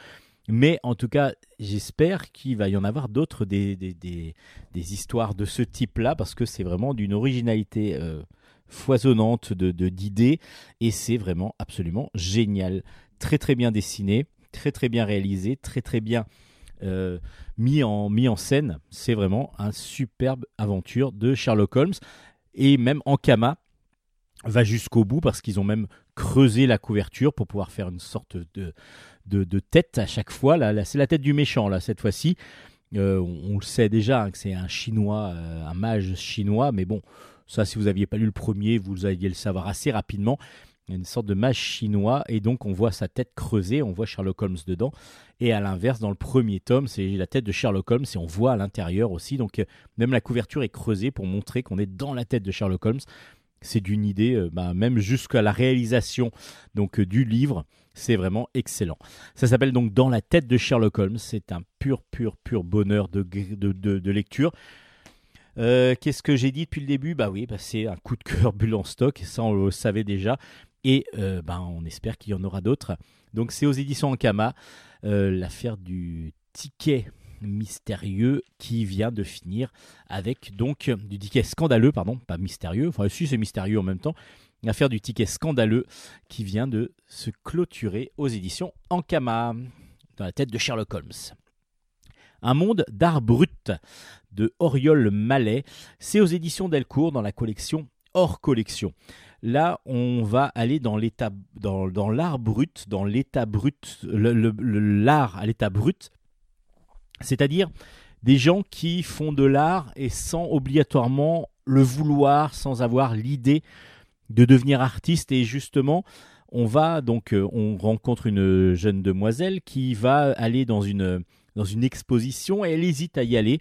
mais en tout cas j'espère qu'il va y en avoir d'autres des, des, des, histoires de ce type là parce que c'est vraiment d'une originalité euh, foisonnante de- d'idées et c'est vraiment absolument génial. Très très bien dessiné, très très bien réalisé, très très bien euh, mis, en, en scène. C'est vraiment un superbe aventure de Sherlock Holmes et même Ankama va jusqu'au bout parce qu'ils ont même creusé la couverture pour pouvoir faire une sorte de, de, tête à chaque fois. Là, là, c'est la tête du méchant, là, cette fois-ci. Euh, on, on le sait déjà hein, que c'est un chinois, euh, un mage chinois, mais bon, ça, si vous n'aviez pas lu le premier, vous alliez le savoir assez rapidement. Une sorte de mage chinois, et donc on voit sa tête creusée, on voit Sherlock Holmes dedans. Et à l'inverse, dans le premier tome, c'est la tête de Sherlock Holmes, et on voit à l'intérieur aussi. Donc euh, même la couverture est creusée pour montrer qu'on est dans la tête de Sherlock Holmes. C'est d'une idée, euh, bah, même jusqu'à la réalisation donc euh, du livre, c'est vraiment excellent. Ça s'appelle donc Dans la tête de Sherlock Holmes. C'est un pur, pur, pur bonheur de, de, de- lecture. Qu'est-ce que j'ai dit depuis le début? Bah oui, bah c'est un coup de cœur bulle en stock, ça on le savait déjà. Et euh, bah, on espère qu'il y en aura d'autres. Donc c'est aux éditions Ankama, euh, l'affaire du ticket mystérieux qui vient de finir avec donc du ticket scandaleux, pardon, pas mystérieux, enfin si c'est mystérieux en même temps, l'affaire du ticket scandaleux qui vient de se clôturer aux éditions Ankama, dans la tête de Sherlock Holmes. Un monde d'art brut de Oriol Mallet, c'est aux éditions Delcourt dans la collection hors collection. Là, on va aller dans l'état, dans, l'art brut, dans l'état brut, l'art à l'état brut, c'est-à-dire des gens qui font de l'art et sans obligatoirement le vouloir, sans avoir l'idée de devenir artiste. Et justement, on va donc, euh, on rencontre une jeune demoiselle qui va aller dans une dans une exposition et elle hésite à y aller.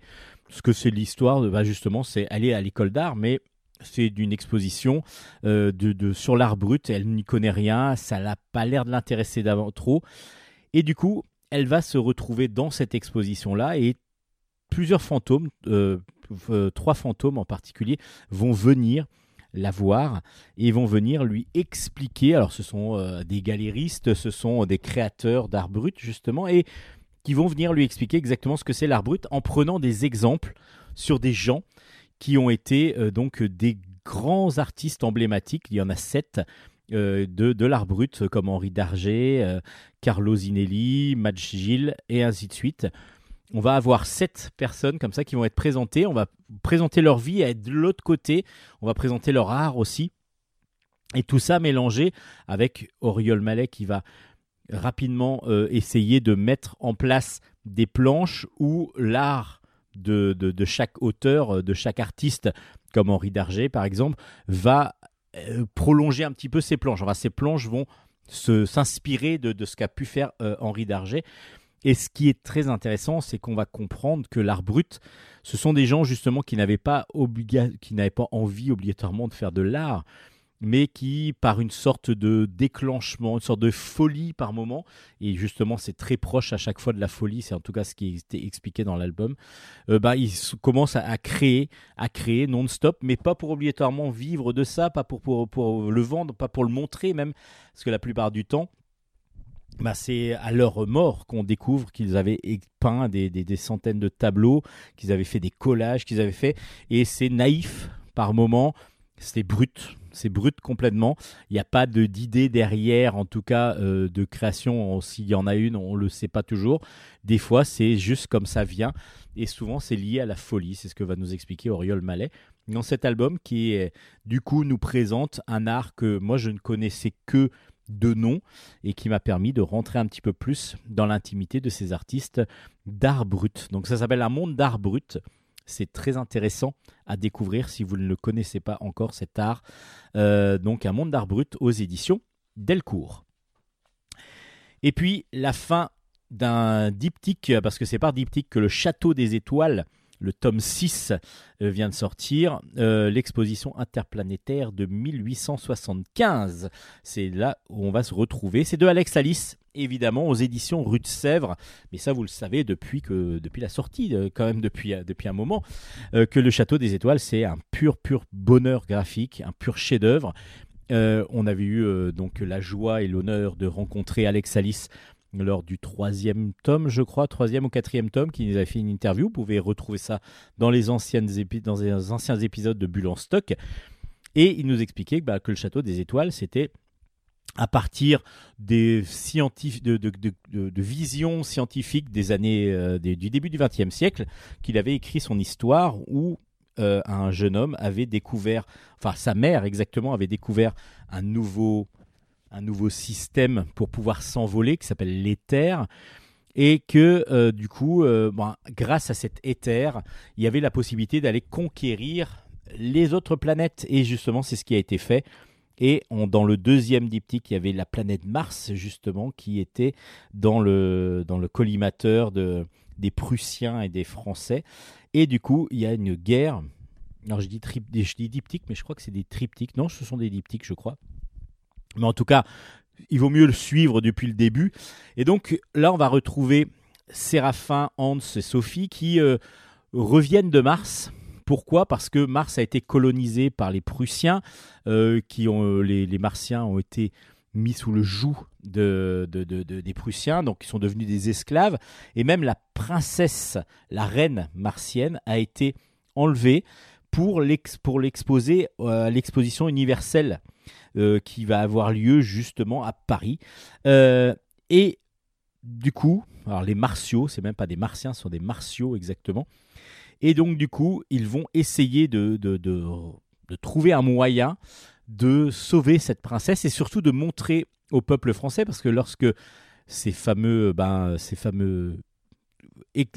Ce que c'est l'histoire, bah justement, c'est aller à l'école d'art, mais c'est d'une exposition euh, de, sur l'art brut. Elle n'y connaît rien, ça n'a pas l'air de l'intéresser d'avant trop. Et du coup, elle va se retrouver dans cette exposition-là et plusieurs fantômes, euh, euh, trois fantômes en particulier, vont venir la voir et vont venir lui expliquer. Alors, ce sont des galéristes, ce sont des créateurs d'art brut, justement, et qui vont venir lui expliquer exactement ce que c'est l'art brut en prenant des exemples sur des gens qui ont été euh, donc des grands artistes emblématiques. Il y en a sept euh, de, de l'art brut, comme Henri Darger, euh, Carlo Zinelli, Madge Gilles, et ainsi de suite. On va avoir sept personnes comme ça qui vont être présentées. On va présenter leur vie, être de l'autre côté. On va présenter leur art aussi. Et tout ça mélangé avec Oriol Mallet qui va rapidement essayer de mettre en place des planches où l'art de, de, chaque auteur, euh, de chaque artiste, comme Henri Darger par exemple, va euh, prolonger un petit peu ces planches. Enfin, ces planches vont s'inspirer de, de ce qu'a pu faire euh, Henri Darger. Et ce qui est très intéressant, c'est qu'on va comprendre que l'art brut, ce sont des gens justement qui n'avaient pas, obliga- qui n'avaient pas envie obligatoirement de faire de l'art, mais qui, par une sorte de déclenchement, une sorte de folie par moment, et justement c'est très proche à chaque fois de la folie, c'est en tout cas ce qui était expliqué dans l'album, euh, bah, ils commencent à, créer, à créer non-stop, mais pas pour obligatoirement vivre de ça, pas pour, pour, pour le vendre, pas pour le montrer même, parce que la plupart du temps, bah, c'est à leur mort qu'on découvre qu'ils avaient peint des, des- des centaines de tableaux, qu'ils avaient fait des collages, qu'ils avaient fait, et c'est naïf par moment, c'est brut, c'est brut complètement. Il n'y a pas de d'idée derrière, en tout cas euh, de création. On- S'il y en a une, on le sait pas toujours. Des fois, c'est juste comme ça vient, et souvent c'est lié à la folie. C'est ce que va nous expliquer Oriol Mallet dans cet album, qui du coup nous présente un art que moi je ne connaissais que de nom et qui m'a permis de rentrer un petit peu plus dans l'intimité de ces artistes d'art brut. Donc ça s'appelle un monde d'art brut. C'est très intéressant à découvrir si vous ne le connaissez pas encore cet art. Euh, donc un monde d'art brut aux éditions Delcourt. Et puis la fin d'un diptyque, parce que c'est par diptyque que le Château des Étoiles, le tome 6, euh, vient de sortir, euh, l'exposition interplanétaire de 1875. C'est là où on va se retrouver. C'est de Alex Alice, évidemment, aux éditions Rue de Sèvres. Mais ça, vous le savez depuis, que, depuis la sortie, euh, quand même depuis, euh, depuis un moment, euh, que le Château des Étoiles, c'est un pur, pur bonheur graphique, un pur chef-d'œuvre. On avait eu donc la joie et l'honneur de rencontrer Alex Alice lors du troisième tome, je crois, troisième ou quatrième tome, qui nous a fait une interview. Vous pouvez retrouver ça dans les, dans les anciens épisodes de Bulle en stock. Et il nous expliquait bah, que le château des étoiles, c'était à partir des de, visions scientifiques des années euh, du début du XXe siècle qu'il avait écrit son histoire où euh, un jeune homme avait découvert, enfin sa mère exactement avait découvert un nouveau, un nouveau système pour pouvoir s'envoler qui s'appelle l'éther et que euh, du coup, grâce à cet éther, il y avait la possibilité d'aller conquérir les autres planètes et justement c'est ce qui a été fait. Et dans le deuxième diptyque, il y avait la planète Mars, justement, qui était dans le, dans le collimateur de, des Prussiens et des Français. Et du coup, il y a une guerre. Alors, je dis, trip, je dis diptyque, mais je crois que c'est des triptyques. Non, ce sont des diptyques, je crois. Mais en tout cas, il vaut mieux le suivre depuis le début. Et donc, là, on va retrouver Séraphin, Hans et Sophie qui euh, reviennent de Mars. Pourquoi? Parce que Mars a été colonisé par les Prussiens, euh, euh, les, Martiens ont été mis sous le joug de, de- de- de- des Prussiens, donc ils sont devenus des esclaves, et même la princesse, la reine martienne, a été enlevée pour l'ex- pour l'exposer euh, à l'exposition universelle qui va avoir lieu justement à Paris. Et du coup, alors les martiaux, c'est même pas des martiens, ce sont des martiaux exactement. Et donc du coup, ils vont essayer de, de, de, trouver un moyen de sauver cette princesse et surtout de montrer au peuple français, parce que lorsque ces fameux, ben, ces fameux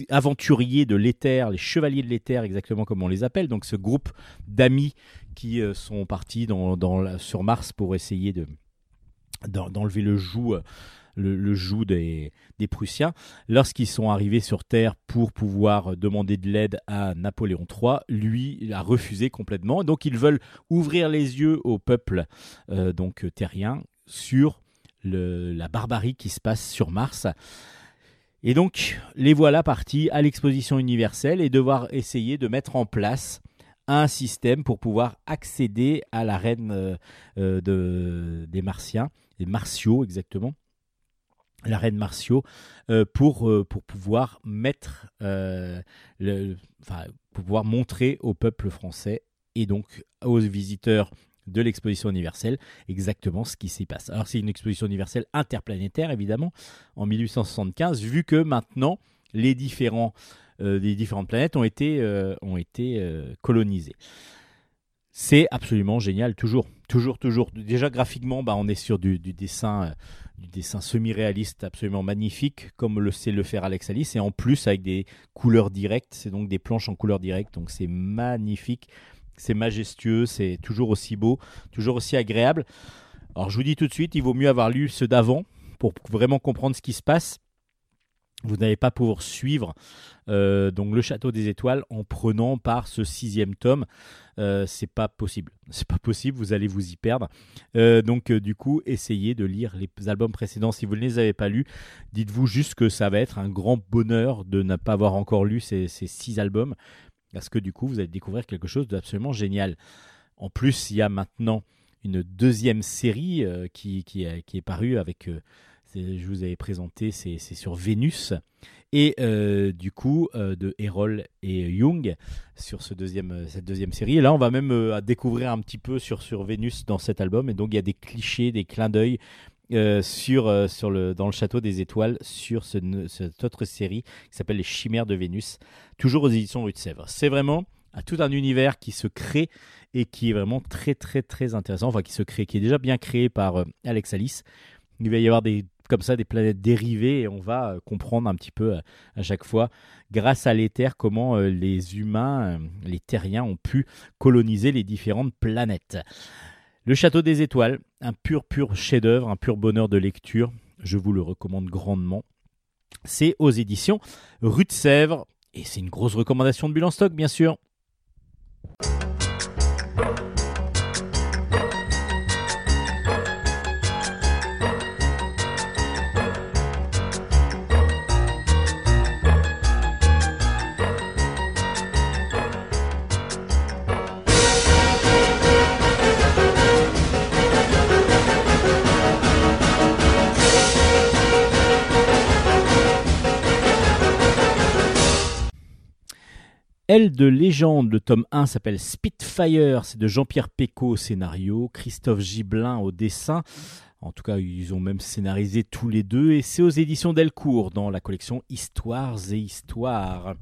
aventuriers de l'éther, les chevaliers de l'éther, exactement comme on les appelle, donc ce groupe d'amis qui euh, sont partis dans, dans sur Mars pour essayer de d'en- d'enlever le joug, euh, le, joug des, des Prussiens. Lorsqu'ils sont arrivés sur Terre pour pouvoir demander de l'aide à Napoléon III, lui a refusé complètement. Donc ils veulent ouvrir les yeux au peuple euh, donc terrien sur la barbarie qui se passe sur Mars. Et donc, les voilà partis à l'exposition universelle et devoir essayer de mettre en place un système pour pouvoir accéder à la reine euh, euh, de, des Martiens, des Martiaux exactement, la reine Martiaux, euh, pour, euh, pour pouvoir mettre, euh, enfin, pour pouvoir montrer au peuple français et donc aux visiteurs de l'exposition universelle exactement ce qui s'y passe. Alors c'est une exposition universelle interplanétaire évidemment en 1875 vu que maintenant les différents différentes planètes ont été ont été colonisées. C'est absolument génial toujours toujours toujours déjà graphiquement bah on est sur du, dessin du dessin semi-réaliste absolument magnifique comme le sait le faire Alex Alice et en plus avec des couleurs directes, c'est donc des planches en couleurs directes donc c'est magnifique c'est majestueux, c'est toujours aussi beau, toujours aussi agréable. Alors je vous dis tout de suite, il vaut mieux avoir lu ceux d'avant pour vraiment comprendre ce qui se passe. Vous n'allez pas pouvoir suivre euh, donc le Château des Étoiles en prenant par ce sixième tome. Euh, c'est pas possible. C'est pas possible. Vous allez vous y perdre. Euh, donc du coup, essayez de lire les albums précédents. Si vous ne les avez pas lus, dites-vous juste que ça va être un grand bonheur de ne pas avoir encore lu ces, six albums parce que du coup, vous allez découvrir quelque chose d'absolument génial. En plus, il y a maintenant une deuxième série qui, est- parue avec, je vous avais présenté, c'est sur Vénus, et euh, du coup, euh, de Errol et Jung sur ce deuxième, euh, cette deuxième série. Et là, on va même découvrir un petit peu sur, sur Vénus dans cet album, et donc il y a des clichés, des clins d'œil. sur, sur le, dans le château des étoiles sur ce, cette autre série qui s'appelle Les Chimères de Vénus toujours aux éditions Rue de Sèvres. C'est vraiment tout un univers qui se crée et qui est vraiment très très très intéressant, enfin qui se crée, qui est déjà bien créé par Alex Alice. Il va y avoir des comme ça des planètes dérivées et on va euh, comprendre un petit peu euh, à chaque fois, grâce à l'éther, comment euh, les humains, les terriens ont pu coloniser les différentes planètes. Le Château des Étoiles, un pur pur chef-d'œuvre, un pur bonheur de lecture. Je vous le recommande grandement. C'est aux éditions Rue de Sèvres et c'est une grosse recommandation de Bulle en stock, bien sûr. Elle de légende, le tome 1 s'appelle Spitfire, c'est de Jean-Pierre Pécaud au scénario, Christophe Gibelin au dessin. En tout cas, ils ont même scénarisé tous les deux et c'est aux éditions Delcourt dans la collection Histoires et Histoires.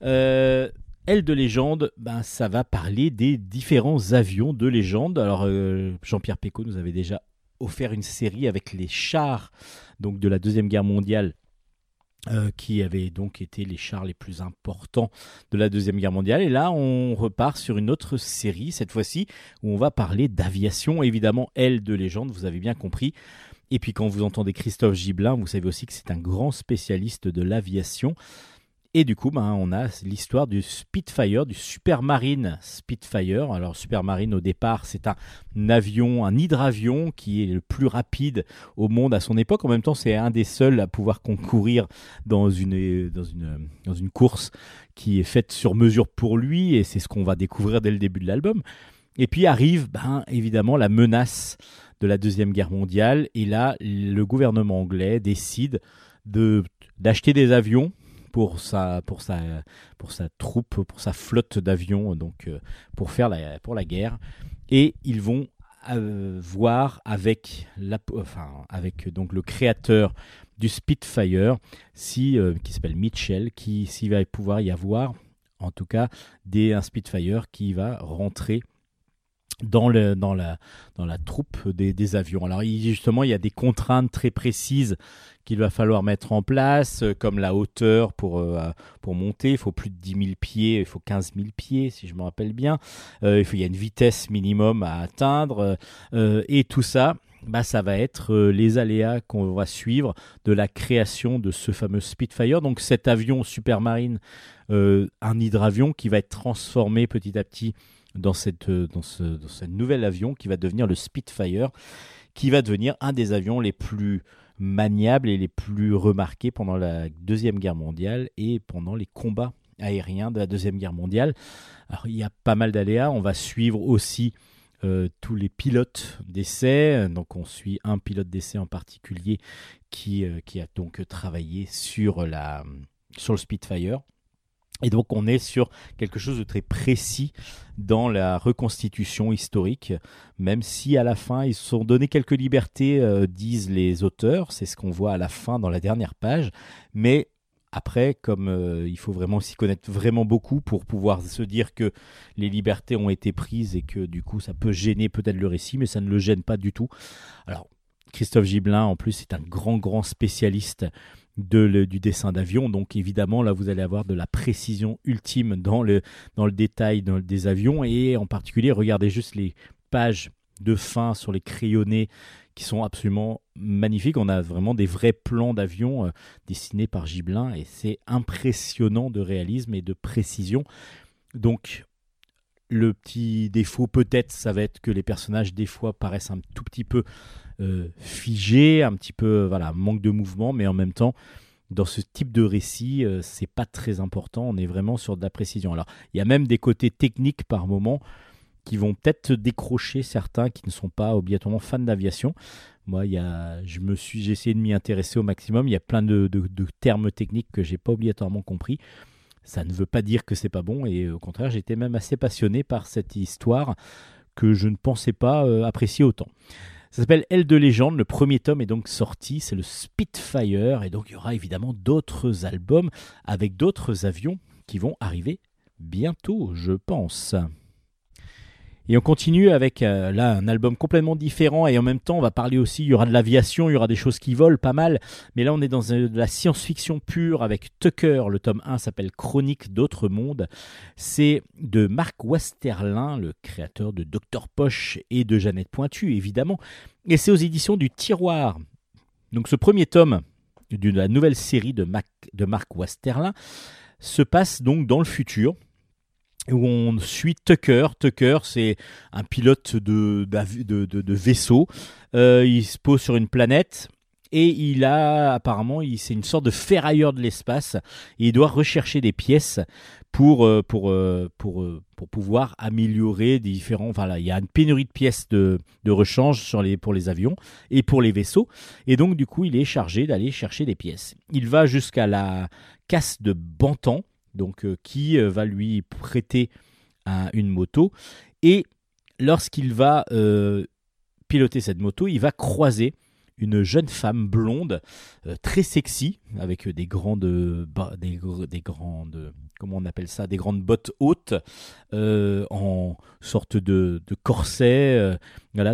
Euh, de légende, ben, ça va parler des différents avions de légende. Alors, euh, Jean-Pierre Pécaud nous avait déjà offert une série avec les chars donc de la Deuxième Guerre mondiale euh, qui avaient donc été les chars les plus importants de la Deuxième Guerre mondiale. Et là, on repart sur une autre série, cette fois-ci, où on va parler d'aviation. Évidemment, elle de légende, vous avez bien compris. Et puis quand vous entendez Christophe Gibelin, vous savez aussi que c'est un grand spécialiste de l'aviation. Et du coup, ben, on a l'histoire du Spitfire, du Supermarine Spitfire. Alors, Supermarine, au départ, c'est un avion, un hydravion qui est le plus rapide au monde à son époque. En même temps, c'est un des seuls à pouvoir concourir dans une, dans une, dans une course qui est faite sur mesure pour lui. Et c'est ce qu'on va découvrir dès le début de l'album. Et puis arrive, ben, évidemment, la menace de la Deuxième Guerre mondiale. Et là, le gouvernement anglais décide de d'acheter des avions pour sa, pour sa, pour sa troupe, pour sa flotte d'avions, donc euh, pour faire la, pour la guerre. Et ils vont euh, voir avec, la, enfin, avec donc le créateur du Spitfire, si, euh, qui s'appelle Mitchell, qui s'il va pouvoir y avoir, en tout cas, des, un Spitfire qui va rentrer dans, le, dans, la, dans la troupe des, avions. Alors justement, il y a des contraintes très précises qu'il va falloir mettre en place, euh, comme la hauteur pour, euh, pour monter. Il faut plus de 10 000 pieds, il faut 15 000 pieds, si je me rappelle bien. Euh, il y a une vitesse minimum à atteindre. et tout ça, bah, ça va être les aléas qu'on va suivre de la création de ce fameux Spitfire. Donc cet avion supermarine, un hydravion qui va être transformé petit à petit dans, cette, dans, ce, dans nouvel avion qui va devenir le Spitfire, qui va devenir un des avions les plus maniables et les plus remarqués pendant la Deuxième Guerre mondiale et pendant les combats aériens de la Deuxième Guerre mondiale. Alors, il y a pas mal d'aléas. On va suivre aussi euh, tous les pilotes d'essai. Donc, on suit un pilote d'essai en particulier qui, euh, qui a donc travaillé sur, la, sur le Spitfire. Et donc on est sur quelque chose de très précis dans la reconstitution historique, même si à la fin ils se sont donné quelques libertés, euh, disent les auteurs, c'est ce qu'on voit à la fin dans la dernière page, mais après, comme euh, il faut vraiment s'y connaître vraiment beaucoup pour pouvoir se dire que les libertés ont été prises et que du coup ça peut gêner peut-être le récit, mais ça ne le gêne pas du tout. Alors Christophe Gibelin, en plus, est un grand, grand spécialiste du dessin d'avion. Donc évidemment, là, vous allez avoir de la précision ultime dans le, dans le détail des avions. Et en particulier, regardez juste les pages de fin sur les crayonnés qui sont absolument magnifiques. On a vraiment des vrais plans d'avions euh, dessinés par Gibelin et c'est impressionnant de réalisme et de précision. Donc le petit défaut peut-être, ça va être que les personnages des fois paraissent un tout petit peu euh, figés, un petit peu voilà manque de mouvement, mais en même temps dans ce type de récit, euh, c'est pas très important. On est vraiment sur de la précision. Alors il y a même des côtés techniques par moment qui vont peut-être décrocher certains qui ne sont pas obligatoirement fans d'aviation. Moi, je me suis, j'ai essayé de m'y intéresser au maximum. Il y a plein de termes techniques que j'ai pas obligatoirement compris. Ça ne veut pas dire que c'est pas bon, et au contraire, j'étais même assez passionné par cette histoire que je ne pensais pas euh, apprécier autant. Ça s'appelle Elle de légende, le premier tome est donc sorti, c'est le Spitfire, et donc il y aura évidemment d'autres albums avec d'autres avions qui vont arriver bientôt, je pense. Et on continue avec euh, là un album complètement différent. Et en même temps on va parler aussi, il y aura de l'aviation, il y aura des choses qui volent pas mal, mais là on est dans euh, de la science-fiction pure avec Tucker, le tome 1 s'appelle Chronique d'autres mondes, c'est de Marc Westerlin, le créateur de Docteur Poche et de Jeannette Pointu évidemment, et c'est aux éditions du Tiroir. Donc ce premier tome de la nouvelle série de, Mac, de Marc Westerlin se passe donc dans le futur, où on suit Tucker. Tucker, c'est un pilote de, vaisseau. Euh, il se pose sur une planète et il a apparemment, c'est une sorte de ferrailleur de l'espace. Il doit rechercher des pièces pour, euh, euh, pouvoir améliorer différents. Voilà, il y a une pénurie de pièces de, rechange pour les avions et pour les vaisseaux. Et donc, du coup, il est chargé d'aller chercher des pièces. Il va jusqu'à la casse de Bantan donc euh, qui euh, va lui prêter un- une moto. Et lorsqu'il va euh, piloter cette moto, il va croiser une jeune femme blonde, très sexy, avec des grandes, comment on appelle ça, des grandes bottes hautes, en sorte de, corset,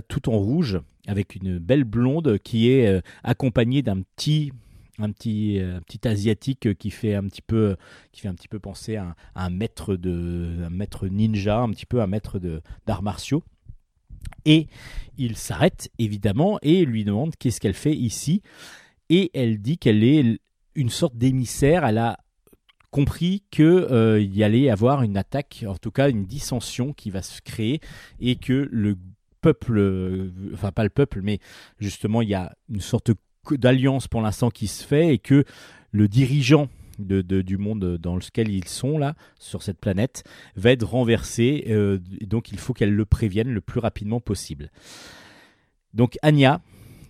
tout en rouge, avec une belle blonde qui est accompagnée d'un petit un petit, euh, petit asiatique euh, qui fait un petit peu qui fait un petit peu penser à un, un maître de un maître ninja un petit peu un maître de d'arts martiaux. Et il s'arrête évidemment et lui demande qu'est-ce qu'elle fait ici. Et elle dit qu'elle est une sorte d'émissaire. Elle a compris que euh, y allait avoir une attaque en tout cas une dissension qui va se créer et que le peuple euh, enfin pas le peuple mais justement il y a une sorte d'alliance pour l'instant qui se fait et que le dirigeant du monde dans lequel ils sont là sur cette planète va être renversé euh, donc il faut qu'elle le prévienne le plus rapidement possible. Donc Anya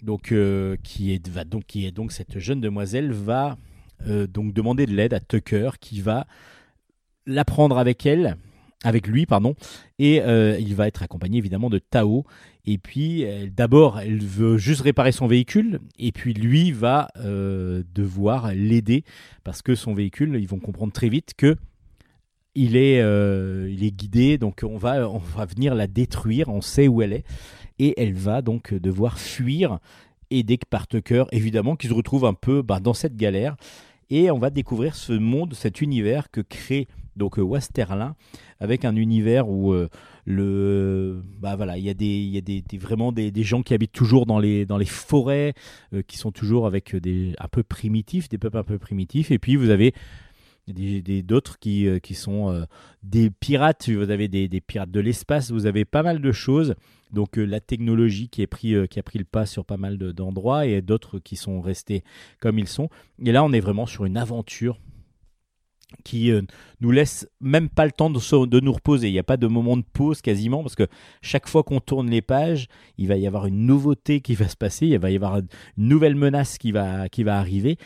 donc euh, qui est va donc qui est donc cette jeune demoiselle va euh, donc demander de l'aide à Tucker qui va la prendre avec elle avec lui pardon. Et euh, il va être accompagné évidemment de Tao. Et puis, d'abord, elle veut juste réparer son véhicule, et puis lui va euh, devoir l'aider. Parce que son véhicule, ils vont comprendre très vite que il est, euh, il guidé, donc on va, on va venir la détruire. On sait où elle est, et elle va donc devoir fuir, aidée par Tucker, évidemment, qui se retrouve un peu bah, dans cette galère. Et on va découvrir ce monde, cet univers que crée donc euh, Westerlin, avec un univers où euh, le bah voilà il y a des y a des, vraiment des, des gens qui habitent toujours dans les dans les forêts euh, qui sont toujours avec des un peu primitifs des peuples un peu primitifs. Et puis vous avez d'autres qui qui sont des pirates. Vous avez des, des pirates de l'espace. Vous avez pas mal de choses. Donc la technologie qui est pris qui a pris le pas sur pas mal de- d'endroits et d'autres qui sont restés comme ils sont. Et là on est vraiment sur une aventure qui euh, nous laisse même pas le temps de, nous reposer. Il n'y a pas de moment de pause quasiment parce que chaque fois qu'on tourne les pages, il va y avoir une nouveauté qui va se passer, il va y avoir une nouvelle menace qui va, qui va arriver.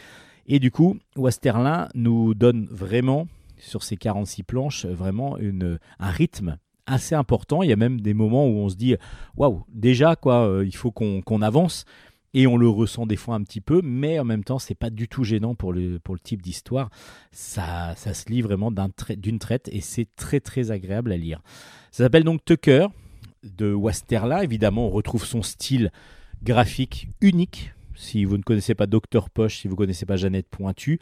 Et du coup, Westerlin nous donne vraiment, sur ces 46 planches, vraiment un rythme assez important. Il y a même des moments où on se dit, waouh, déjà, quoi, euh, il faut qu'on avance. Et on le ressent des fois un petit peu, mais en même temps, c'est pas du tout gênant pour le, pour le type d'histoire. Ça, ça se lit vraiment d'une traite et c'est très très agréable à lire. Ça s'appelle donc Tucker de Westerla. Évidemment, on retrouve son style graphique unique. Si vous ne connaissez pas Docteur Poche, si vous ne connaissez pas Jeannette Pointu,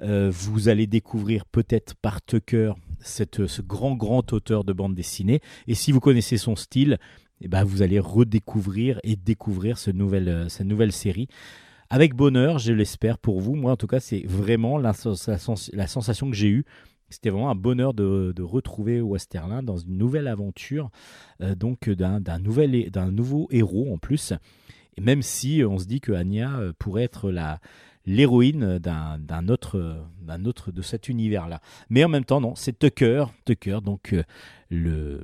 euh, vous allez découvrir peut-être par Tucker cette, ce grand grand auteur de bande dessinée. Et si vous connaissez son style, eh ben, vous allez redécouvrir et découvrir ce nouvel, euh, cette nouvelle série. Avec bonheur, je l'espère pour vous. Moi, en tout cas, c'est vraiment la, sens- la sens- la sensation que j'ai eue. C'était vraiment un bonheur de, de retrouver Westerlin dans une nouvelle aventure, euh, donc d'un d'un nouvel, d'un nouveau héros en plus. Et même si on se dit que Anya euh, pourrait être la l'héroïne d'un autre, d'un autre de cet univers-là. Mais en même temps, non, c'est Tucker, Tucker, donc euh, le-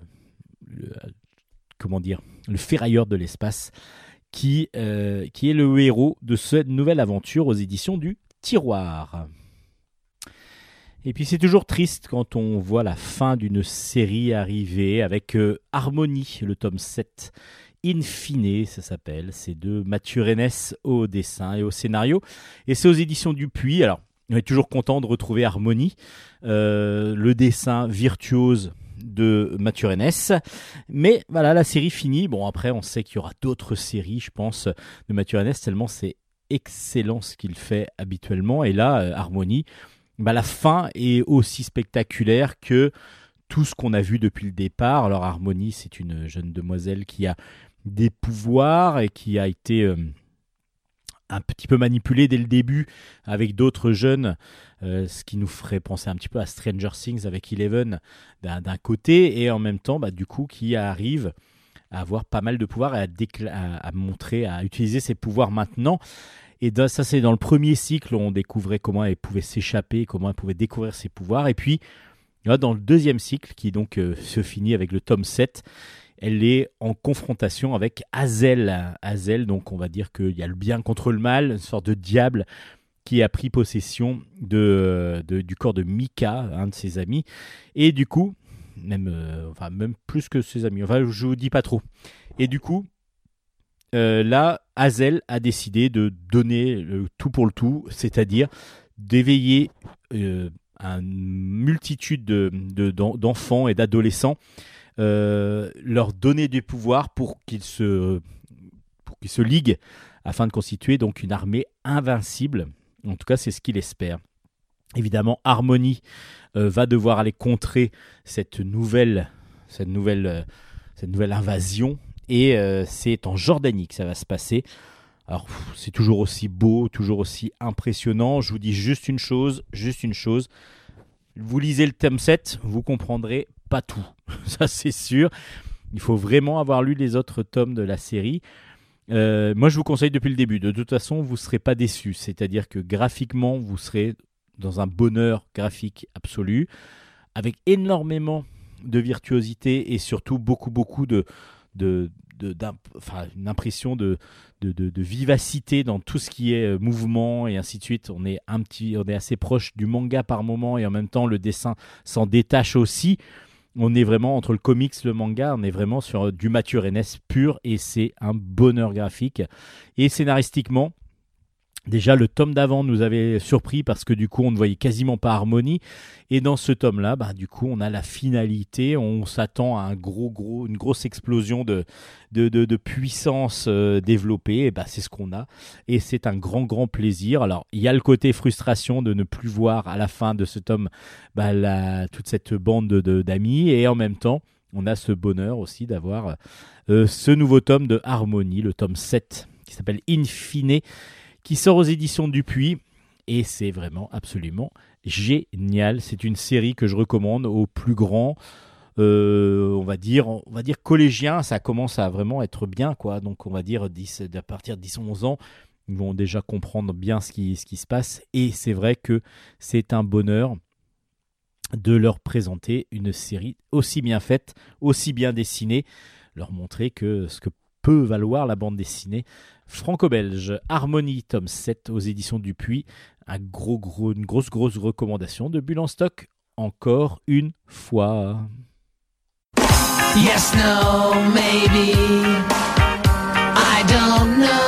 comment dire, le ferrailleur de l'espace, qui, euh, qui est le héros de cette nouvelle aventure aux éditions du Tiroir. Et puis c'est toujours triste quand on voit la fin d'une série arriver avec euh, Harmonie, le tome 7. In fine, ça s'appelle. C'est de Mathieu au dessin et au scénario. Et c'est aux éditions Dupuis. Alors, on est toujours content de retrouver Harmonie, euh, le dessin virtuose de Mathieu. Mais voilà, la série finie. Bon, après, on sait qu'il y aura d'autres séries, je pense, de Mathieu tellement c'est excellent ce qu'il fait habituellement. Et là, euh, Harmonie, bah, la fin est aussi spectaculaire que tout ce qu'on a vu depuis le départ. Alors, Harmonie, c'est une jeune demoiselle qui a des pouvoirs et qui a été euh, un petit peu manipulée dès le début avec d'autres jeunes, euh, ce qui nous ferait penser un petit peu à Stranger Things avec Eleven d'un côté, et en même temps, bah, du coup, qui arrive à avoir pas mal de pouvoirs et à, à, montrer, à utiliser ses pouvoirs maintenant. Et ça, c'est dans le premier cycle, on découvrait comment elle pouvait s'échapper, comment elle pouvait découvrir ses pouvoirs. Et puis, là, dans le deuxième cycle, qui donc euh, se finit avec le tome 7, elle est en confrontation avec Hazel. Hazel, donc on va dire qu'il y a le bien contre le mal, une sorte de diable qui a pris possession de, du corps de Mika, un de ses amis. Et du coup, même, euh, enfin, même plus que ses amis, enfin je vous dis pas trop. Et du coup, euh, là, Hazel a décidé de donner le tout pour le tout, c'est-à-dire d'éveiller euh, une multitude de- de- d'en- d'enfants et d'adolescents, leur donner des pouvoirs pour qu'ils se, pour qu'ils se liguent afin de constituer donc une armée invincible. En tout cas, c'est ce qu'il espère. Évidemment, Harmony euh, va devoir aller contrer cette nouvelle, cette nouvelle, euh, cette nouvelle invasion. Et euh, c'est en Jordanie que ça va se passer. Alors, c'est toujours aussi beau, toujours aussi impressionnant. Je vous dis juste une chose, juste une chose. Vous lisez le tome 7, vous comprendrez pas tout. Ça, c'est sûr. Il faut vraiment avoir lu les autres tomes de la série. Euh, moi, je vous conseille depuis le début. De toute façon, vous ne serez pas déçus. C'est-à-dire que graphiquement, vous serez dans un bonheur graphique absolu, avec énormément de virtuosité et surtout beaucoup, beaucoup de, de, une impression de, vivacité dans tout ce qui est euh, mouvement et ainsi de suite. On est un petit, on est assez proche du manga par moment et en même temps le dessin s'en détache aussi. On est vraiment entre le comics, le manga, on est vraiment sur euh, du Mathieu Rennes pur et c'est un bonheur graphique. Et scénaristiquement, déjà le tome d'avant nous avait surpris parce que du coup on ne voyait quasiment pas Harmonie. Et dans ce tome-là, bah, du coup on a la finalité, on s'attend à un gros, gros, une grosse explosion de, puissance euh, développée. Et bah, c'est ce qu'on a et c'est un grand grand plaisir. Alors il y a le côté frustration de ne plus voir à la fin de ce tome bah, la- toute cette bande de- de- d'amis et en même temps on a ce bonheur aussi d'avoir euh, ce nouveau tome de Harmonie, le tome 7 qui s'appelle Infine qui sort aux éditions Dupuis. Et c'est vraiment absolument génial. C'est une série que je recommande aux plus grands euh, on va dire on va dire collégien ça commence à vraiment être bien quoi. Donc on va dire 10 à partir de 10 11 ans ils vont déjà comprendre bien ce qui, ce qui se passe. Et c'est vrai que c'est un bonheur de leur présenter une série aussi bien faite aussi bien dessinée leur montrer que ce que peut valoir la bande dessinée franco-belge Harmonie tome 7 aux éditions Dupuis un gros, gros, une grosse grosse recommandation de Bulle en stock encore une fois Yes, no, maybe. I don't know.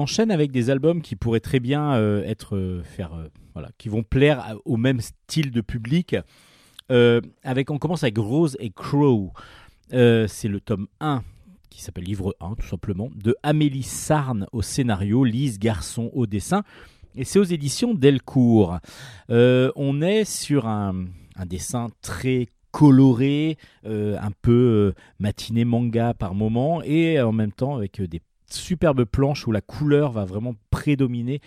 Enchaîne avec des albums qui pourraient très bien euh, être euh, faire euh, voilà, qui vont plaire au même style de public. Avec on commence avec Rose et Crow. C'est le tome 1 qui s'appelle livre 1 tout simplement de Amélie Sarne au scénario, Lise Garçon au dessin et c'est aux éditions Delcourt. On est sur un, dessin très coloré, un peu euh, matiné manga par moment et en même temps avec des superbe planche où la couleur va vraiment prédominer.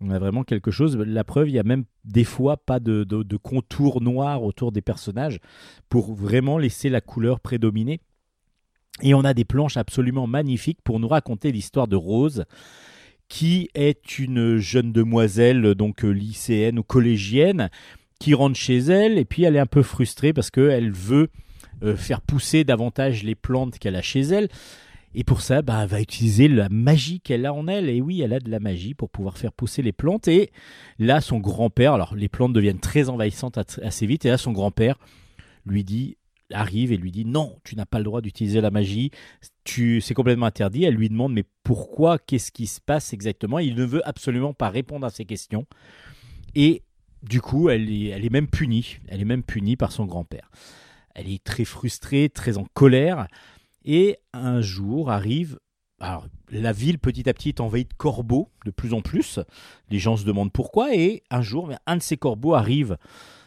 On a vraiment quelque chose. La preuve, il y a même des fois pas de, de, de contour noir autour des personnages pour vraiment laisser la couleur prédominer. Et on a des planches absolument magnifiques pour nous raconter l'histoire de Rose, qui est une jeune demoiselle, donc euh, lycéenne ou collégienne, qui rentre chez elle et puis elle est un peu frustrée parce qu'elle veut euh, faire pousser davantage les plantes qu'elle a chez elle. Et pour ça, bah, elle va utiliser la magie qu'elle a en elle. Et oui, elle a de la magie pour pouvoir faire pousser les plantes. Et là, son grand-père, alors les plantes deviennent très envahissantes assez vite. Et là, son grand-père lui dit, arrive et lui dit non, tu n'as pas le droit d'utiliser la magie. Tu, c'est complètement interdit. Elle lui demande mais pourquoi? Qu'est-ce qui se passe exactement? Il ne veut absolument pas répondre à ces questions. Et du coup, elle est, elle est même punie. Elle est même punie par son grand-père. Elle est très frustrée, très en colère. Et un jour arrive. Alors, la ville petit à petit est envahie de corbeaux de plus en plus. Les gens se demandent pourquoi. Et un jour, un de ces corbeaux arrive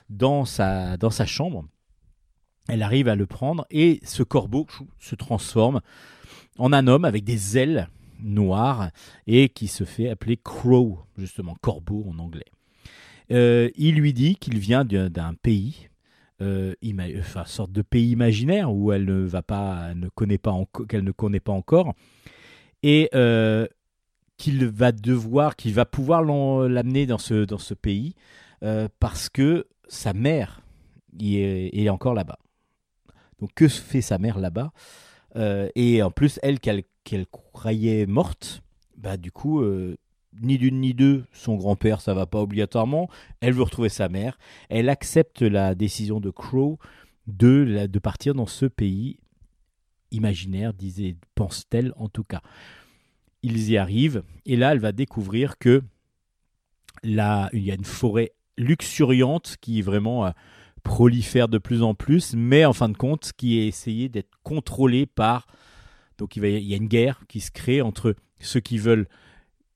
dans sa, dans sa chambre. Elle arrive à le prendre et ce corbeau se transforme en un homme avec des ailes noires et qui se fait appeler Crow, justement, corbeau en anglais. Euh, il lui dit qu'il vient d'un pays, euh, sorte de pays imaginaire où elle ne va pas, ne connaît pas, qu'elle ne connaît pas encore, et euh, qu'il va devoir, qu'il va pouvoir l'amener dans ce pays euh, parce que sa mère est, encore là-bas. Donc que fait sa mère là-bas Et en plus, elle qu'elle croyait morte, bah du coup, ni d'une ni deux, son grand-père, ça va pas obligatoirement. Elle veut retrouver sa mère. Elle accepte la décision de Crow de, de partir dans ce pays imaginaire, disait, pense-t-elle en tout cas. Ils y arrivent et là, elle va découvrir que là, il y a une forêt luxuriante qui vraiment euh, prolifère de plus en plus, mais en fin de compte, qui est essayée d'être contrôlée par. Donc, il y a une guerre qui se crée entre ceux qui veulent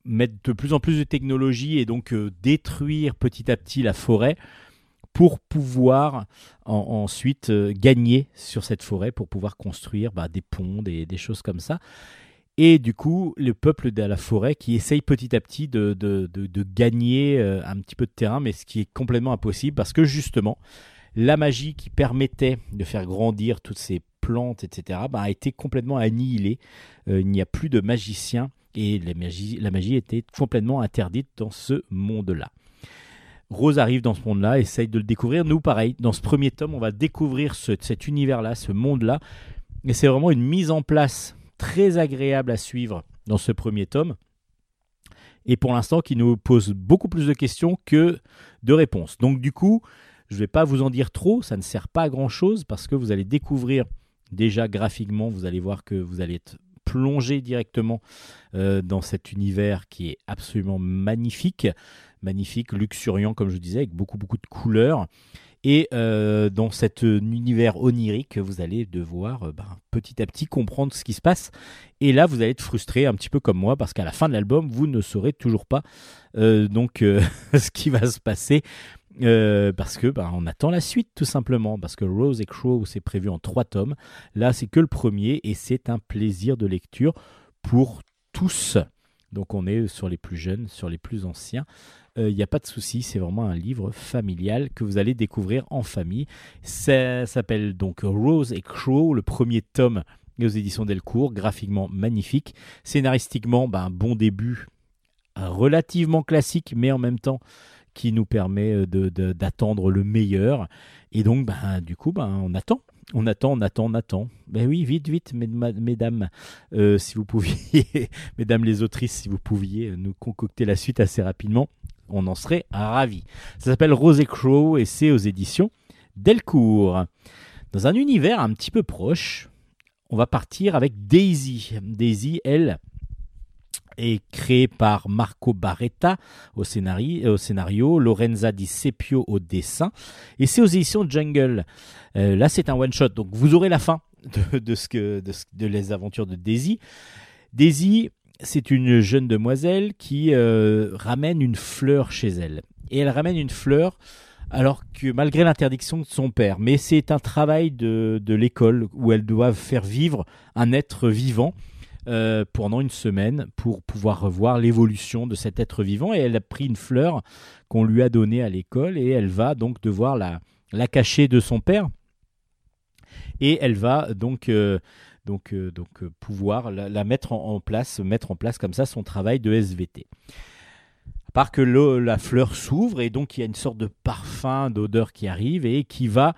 mettre de plus en plus de technologie et donc euh, détruire petit à petit la forêt pour pouvoir en- ensuite euh, gagner sur cette forêt pour pouvoir construire bah, des ponts, des, des choses comme ça. Et du coup, le peuple de la forêt qui essaye petit à petit de, gagner euh, un petit peu de terrain, mais ce qui est complètement impossible parce que justement, la magie qui permettait de faire grandir toutes ces plantes, etc., bah, a été complètement annihilée. Il n'y a plus de magiciens et la magie, la magie était complètement interdite dans ce monde-là. Rose arrive dans ce monde-là, essaye de le découvrir. Nous, pareil, dans ce premier tome, on va découvrir ce- cet univers-là, ce monde-là. Et c'est vraiment une mise en place très agréable à suivre dans ce premier tome. Et pour l'instant, qui nous pose beaucoup plus de questions que de réponses. Donc, du coup, je ne vais pas vous en dire trop, ça ne sert pas à grand-chose parce que vous allez découvrir déjà graphiquement, vous allez voir que vous allez être plongé directement euh, dans cet univers qui est absolument magnifique, magnifique, luxuriant comme je disais, avec beaucoup beaucoup de couleurs. Et euh, dans cet euh, univers onirique, vous allez devoir ben, petit à petit comprendre ce qui se passe. Et là, vous allez être frustré, un petit peu comme moi, parce qu'à la fin de l'album, vous ne saurez toujours pas donc ce qui va se passer. Euh, parce que ben, on attend la suite tout simplement. Parce que Rose et Crow c'est prévu en trois tomes. Là c'est que le premier et c'est un plaisir de lecture pour tous. Donc on est sur les plus jeunes sur les plus anciens. Il n'y a pas de souci, c'est vraiment un livre familial que vous allez découvrir en famille. Ça s'appelle donc Rose et Crow, le premier tome aux éditions Delcourt, graphiquement magnifique, scénaristiquement ben, un bon début, relativement classique, mais en même temps qui nous permet de- de- d'attendre le meilleur. Et donc, ben, du coup, ben, on attend. On attend, on attend, on attend. Ben oui, vite, vite, mesd- mesdames, euh, si vous pouviez, mesdames les autrices, si vous pouviez nous concocter la suite assez rapidement, on en serait ravis. Ça s'appelle Rose et Crow et c'est aux éditions Delcourt. Dans un univers un petit peu proche, on va partir avec Daisy. Daisy, elle, est créée par Marco Barretta au scénario, au scénario Lorenza Di Sepio au dessin, et c'est aux éditions Jungle. Euh, là, c'est un one-shot, donc vous aurez la fin de, de ce que, de, de les aventures de Daisy. Daisy, c'est une jeune demoiselle qui euh, ramène une fleur chez elle. Et elle ramène une fleur alors que malgré l'interdiction de son père. Mais c'est un travail de, de l'école où elles doivent faire vivre un être vivant euh, pendant une semaine pour pouvoir voir l'évolution de cet être vivant. Et elle a pris une fleur qu'on lui a donnée à l'école et elle va donc devoir la, la cacher de son père. Et elle va donc, euh, donc, euh, pouvoir la, mettre en, place, mettre en place comme ça son travail de SVT. À part que la fleur s'ouvre et donc il y a une sorte de parfum, d'odeur qui arrive et qui va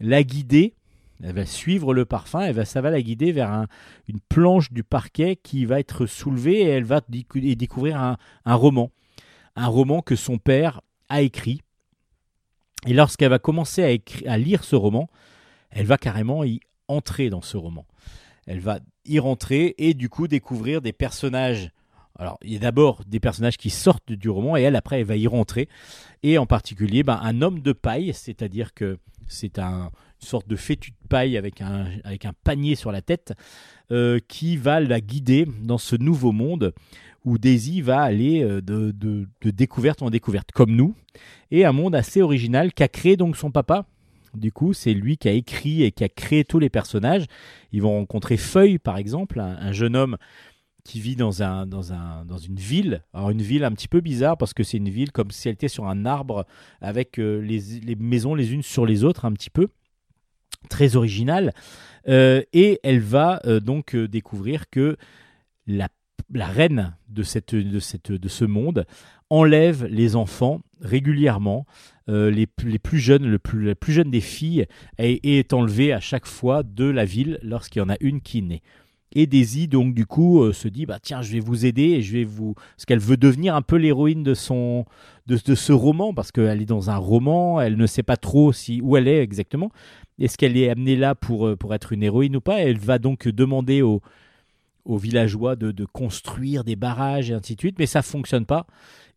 la guider. Elle va suivre le parfum, elle va, ça va la guider vers un- une planche du parquet qui va être soulevée et elle va et découvrir un, roman. Un roman que son père a écrit. Et lorsqu'elle va commencer à, lire ce roman, elle va carrément y entrer dans ce roman. Elle va y rentrer et du coup découvrir des personnages. Alors, il y a d'abord des personnages qui sortent du roman et elle, après, elle va y rentrer. Et en particulier, ben, un homme de paille, c'est-à-dire que c'est un, sorte de fétu de paille avec un, avec un panier sur la tête euh, qui va la guider dans ce nouveau monde où Daisy va aller euh, de, de- de découverte en découverte, comme nous, et un monde assez original qu'a créé donc son papa. Du coup, c'est lui qui a écrit et qui a créé tous les personnages. Ils vont rencontrer Feuille, par exemple, un, un jeune homme qui vit dans, un, dans, un, dans une ville. Alors une ville un petit peu bizarre parce que c'est une ville comme si elle était sur un arbre avec euh, les, les maisons les unes sur les autres un petit peu. Très original. Euh, et elle va euh, donc euh, découvrir que la, reine de, ce monde enlève les enfants régulièrement. Les, plus- les plus jeunes, le plus, la plus jeune des filles est, est enlevée à chaque fois de la ville lorsqu'il y en a une qui naît. Et Daisy, donc, du coup, euh, se dit bah, Tiens, je vais vous aider et je vais vous. Parce qu'elle veut devenir un peu l'héroïne de, son, de, ce roman, parce qu'elle est dans un roman, elle ne sait pas trop si, où elle est exactement. Est-ce qu'elle est amenée là pour, euh, pour être une héroïne ou pas? Elle va donc demander aux, villageois de, construire des barrages et ainsi de suite, mais ça fonctionne pas.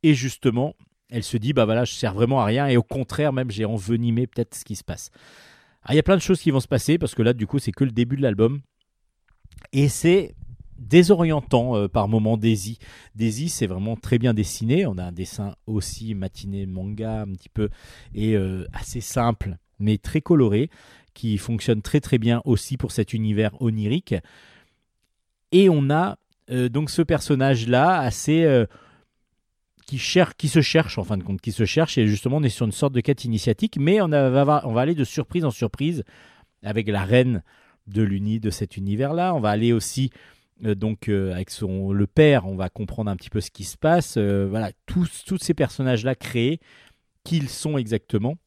Et justement, elle se dit bah voilà, je sers vraiment à rien et au contraire même j'ai envenimé peut-être ce qui se passe. Il y a plein de choses qui vont se passer parce que là du coup c'est que le début de l'album et c'est désorientant euh, par moments Daisy. Daisy c'est vraiment très bien dessiné, on a un dessin aussi matiné manga un petit peu et euh, assez simple mais très coloré qui fonctionne très très bien aussi pour cet univers onirique. Et on a euh, donc ce personnage là assez qui, cherche, qui se cherche en fin de compte, qui se cherche et justement on est sur une sorte de quête initiatique, mais on va aller de surprise en surprise avec la reine de l'uni de cet univers là. On va aller aussi euh, donc euh, avec son le père, on va comprendre un petit peu ce qui se passe. Euh, voilà, tous tous ces personnages là créés, qui ils sont exactement.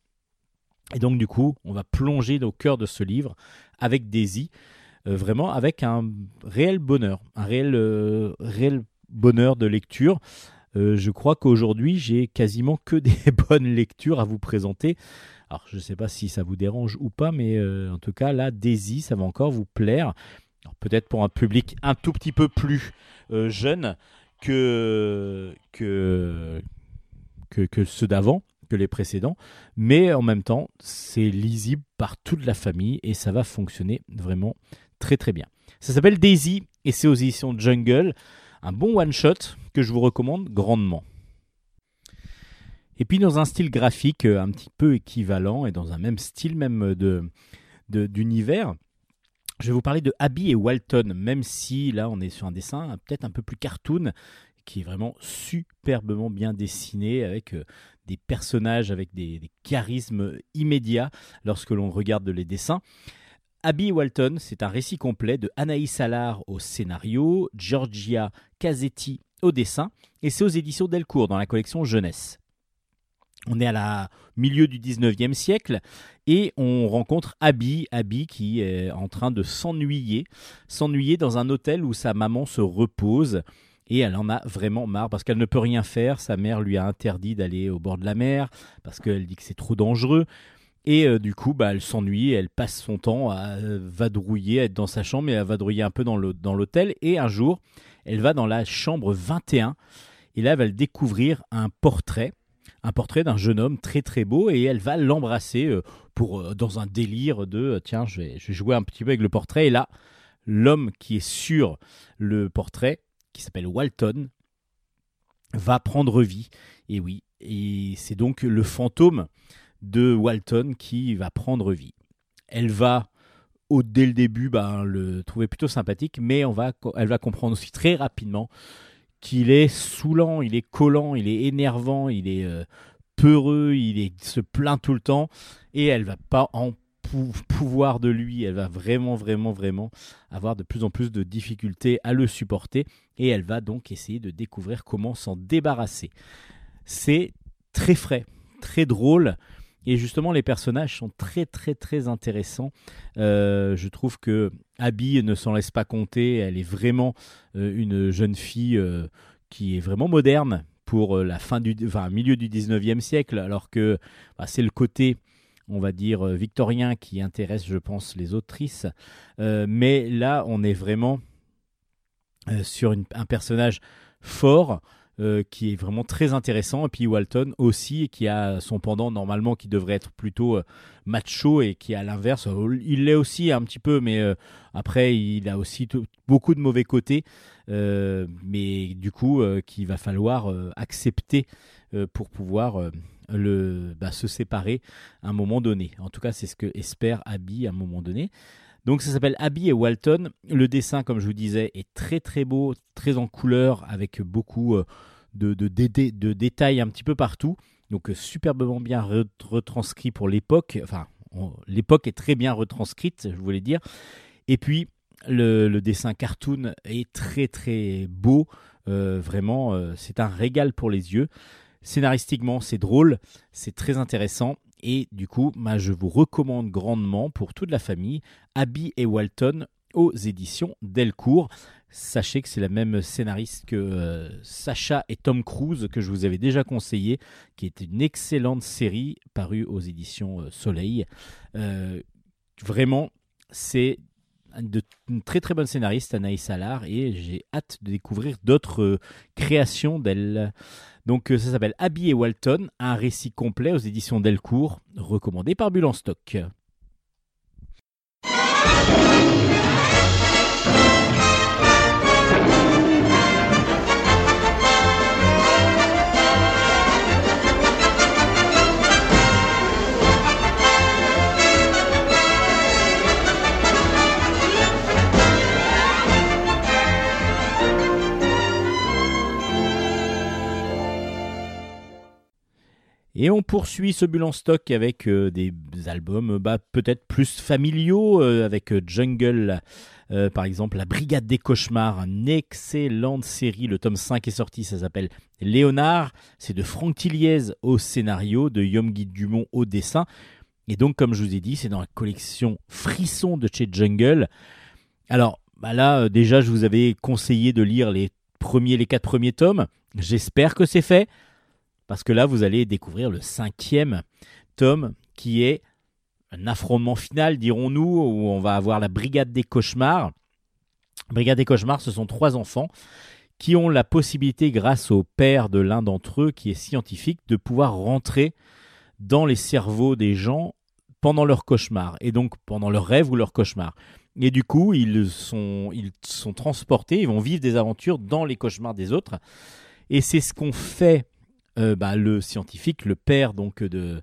Et donc du coup, on va plonger au cœur de ce livre avec Daisy, vraiment avec un réel bonheur, un réel, réel bonheur de lecture. Je crois qu'aujourd'hui, j'ai quasiment que des bonnes lectures à vous présenter. Je ne sais pas si ça vous dérange ou pas, mais euh, en tout cas, là, Daisy, ça va encore vous plaire. Peut-être pour un public un tout petit peu plus euh, jeune que, que ceux d'avant, que les précédents. Mais en même temps, c'est lisible par toute la famille et ça va fonctionner vraiment très très bien. Ça s'appelle Daisy et c'est aux éditions Jungle. Un bon one-shot que je vous recommande grandement. Et puis dans un style graphique euh, un petit peu équivalent et dans un même style même de de- d'univers, je vais vous parler de Abby et Walton, même si là on est sur un dessin euh, peut-être un peu plus cartoon, qui est vraiment superbement bien dessiné avec euh, des personnages avec des, des charismes immédiats lorsque l'on regarde les dessins. Abby Walton, c'est un récit complet de Anaïs Allard au scénario, Georgia Casetti au dessin, et c'est aux éditions Delcourt dans la collection Jeunesse. On est à la milieu du 19e siècle et on rencontre Abby, Abby qui est en train de s'ennuyer, s'ennuyer dans un hôtel où sa maman se repose et elle en a vraiment marre parce qu'elle ne peut rien faire. Sa mère lui a interdit d'aller au bord de la mer parce qu'elle dit que c'est trop dangereux. Et euh, du coup, bah, elle s'ennuie, elle passe son temps à euh, vadrouiller, à être dans sa chambre et à vadrouiller un peu dans l'hôtel. Et un jour, elle va dans la chambre 21 et là, elle va découvrir un portrait, un portrait d'un jeune homme très très beau et elle va l'embrasser euh, pour euh, dans un délire de euh, tiens, je vais, jouer un petit peu avec le portrait. Et là, l'homme qui est sur le portrait, qui s'appelle Walton, va prendre vie. Et oui, et c'est donc le fantôme de Walton qui va prendre vie. Elle va, au, dès le début, ben, le trouver plutôt sympathique, mais on va, elle va comprendre aussi très rapidement qu'il est saoulant, il est collant, il est énervant, il est euh, peureux, il, il se plaint tout le temps, et elle va pas en pou- pouvoir de lui, elle va vraiment, vraiment, vraiment avoir de plus en plus de difficultés à le supporter, et elle va donc essayer de découvrir comment s'en débarrasser. C'est très frais, très drôle, et justement, les personnages sont très très très intéressants. Euh, je trouve que Abby ne s'en laisse pas compter. Elle est vraiment euh, une jeune fille euh, qui est vraiment moderne pour la fin du, milieu du 19e siècle, alors que bah, c'est le côté, on va dire, victorien qui intéresse, je pense, les autrices. Mais là, on est vraiment sur un personnage fort euh, qui est vraiment très intéressant. Et puis Walton aussi, qui a son pendant normalement qui devrait être plutôt euh, macho et qui à l'inverse, euh, il l'est aussi un petit peu, mais après il a aussi beaucoup de mauvais côtés. Mais du coup, qu'il va falloir accepter pour pouvoir le, bah, se séparer à un moment donné. En tout cas, c'est ce que espère Abby à un moment donné. Donc ça s'appelle Abby et Walton. Le dessin, comme je vous disais, est très très beau, très en couleur, avec beaucoup euh, de, détails un petit peu partout. Donc euh, superbement bien re- retranscrit pour l'époque. Enfin, l'époque est très bien retranscrite, je voulais dire. Et puis le, dessin cartoon est très très beau. Euh, vraiment, c'est un régal pour les yeux. Scénaristiquement, c'est drôle, c'est très intéressant. Et du coup, je vous recommande grandement pour toute la famille Abby et Walton aux éditions Delcourt. Sachez que c'est la même scénariste que euh, Sacha et Tom Cruise que je vous avais déjà conseillé, qui est une excellente série parue aux éditions euh, Soleil. Euh, vraiment, c'est une très très bonne scénariste, Anaïs Allard, et j'ai hâte de découvrir d'autres créations d'elle. Donc euh, ça s'appelle Abby et Walton, un récit complet aux éditions Delcourt, recommandé par Bulle en stock. Et on poursuit ce bulle en stock avec euh, des albums euh, bah, peut-être plus familiaux, euh, avec Jungle, par exemple, La Brigade des Cauchemars, une excellente série. Le tome 5 est sorti, ça s'appelle Léonard. C'est de Franck Tilliez au scénario, de Yom Guy Dumont au dessin. Et donc, comme je vous ai dit, c'est dans la collection Frisson de chez Jungle. Alors, bah là, déjà, je vous avais conseillé de lire les premiers, les quatre premiers tomes. J'espère que c'est fait parce que là, vous allez découvrir le cinquième tome qui est un affrontement final, dirons-nous, où on va avoir la Brigade des Cauchemars. Brigade des Cauchemars, ce sont trois enfants qui ont la possibilité, grâce au père de l'un d'entre eux, qui est scientifique, de pouvoir rentrer dans les cerveaux des gens pendant leur cauchemar, et donc pendant leur rêve ou leur cauchemar. Et du coup, ils sont, ils sont transportés, ils vont vivre des aventures dans les cauchemars des autres. Et c'est ce qu'ont fait euh, bah, le scientifique, le père donc de,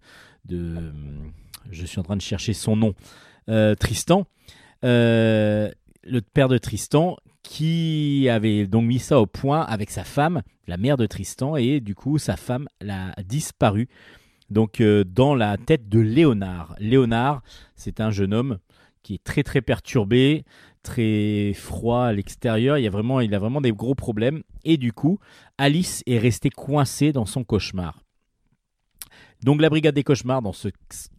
je suis en train de chercher son nom, euh, Tristan, euh, le père de Tristan, qui avait donc mis ça au point avec sa femme, la mère de Tristan, et du coup sa femme a disparu. Donc dans la tête de Léonard. Léonard, c'est un jeune homme qui est très très perturbé, très froid à l'extérieur. Il, y a vraiment, des gros problèmes. Et du coup, Alice est restée coincée dans son cauchemar. Donc la brigade des cauchemars dans ce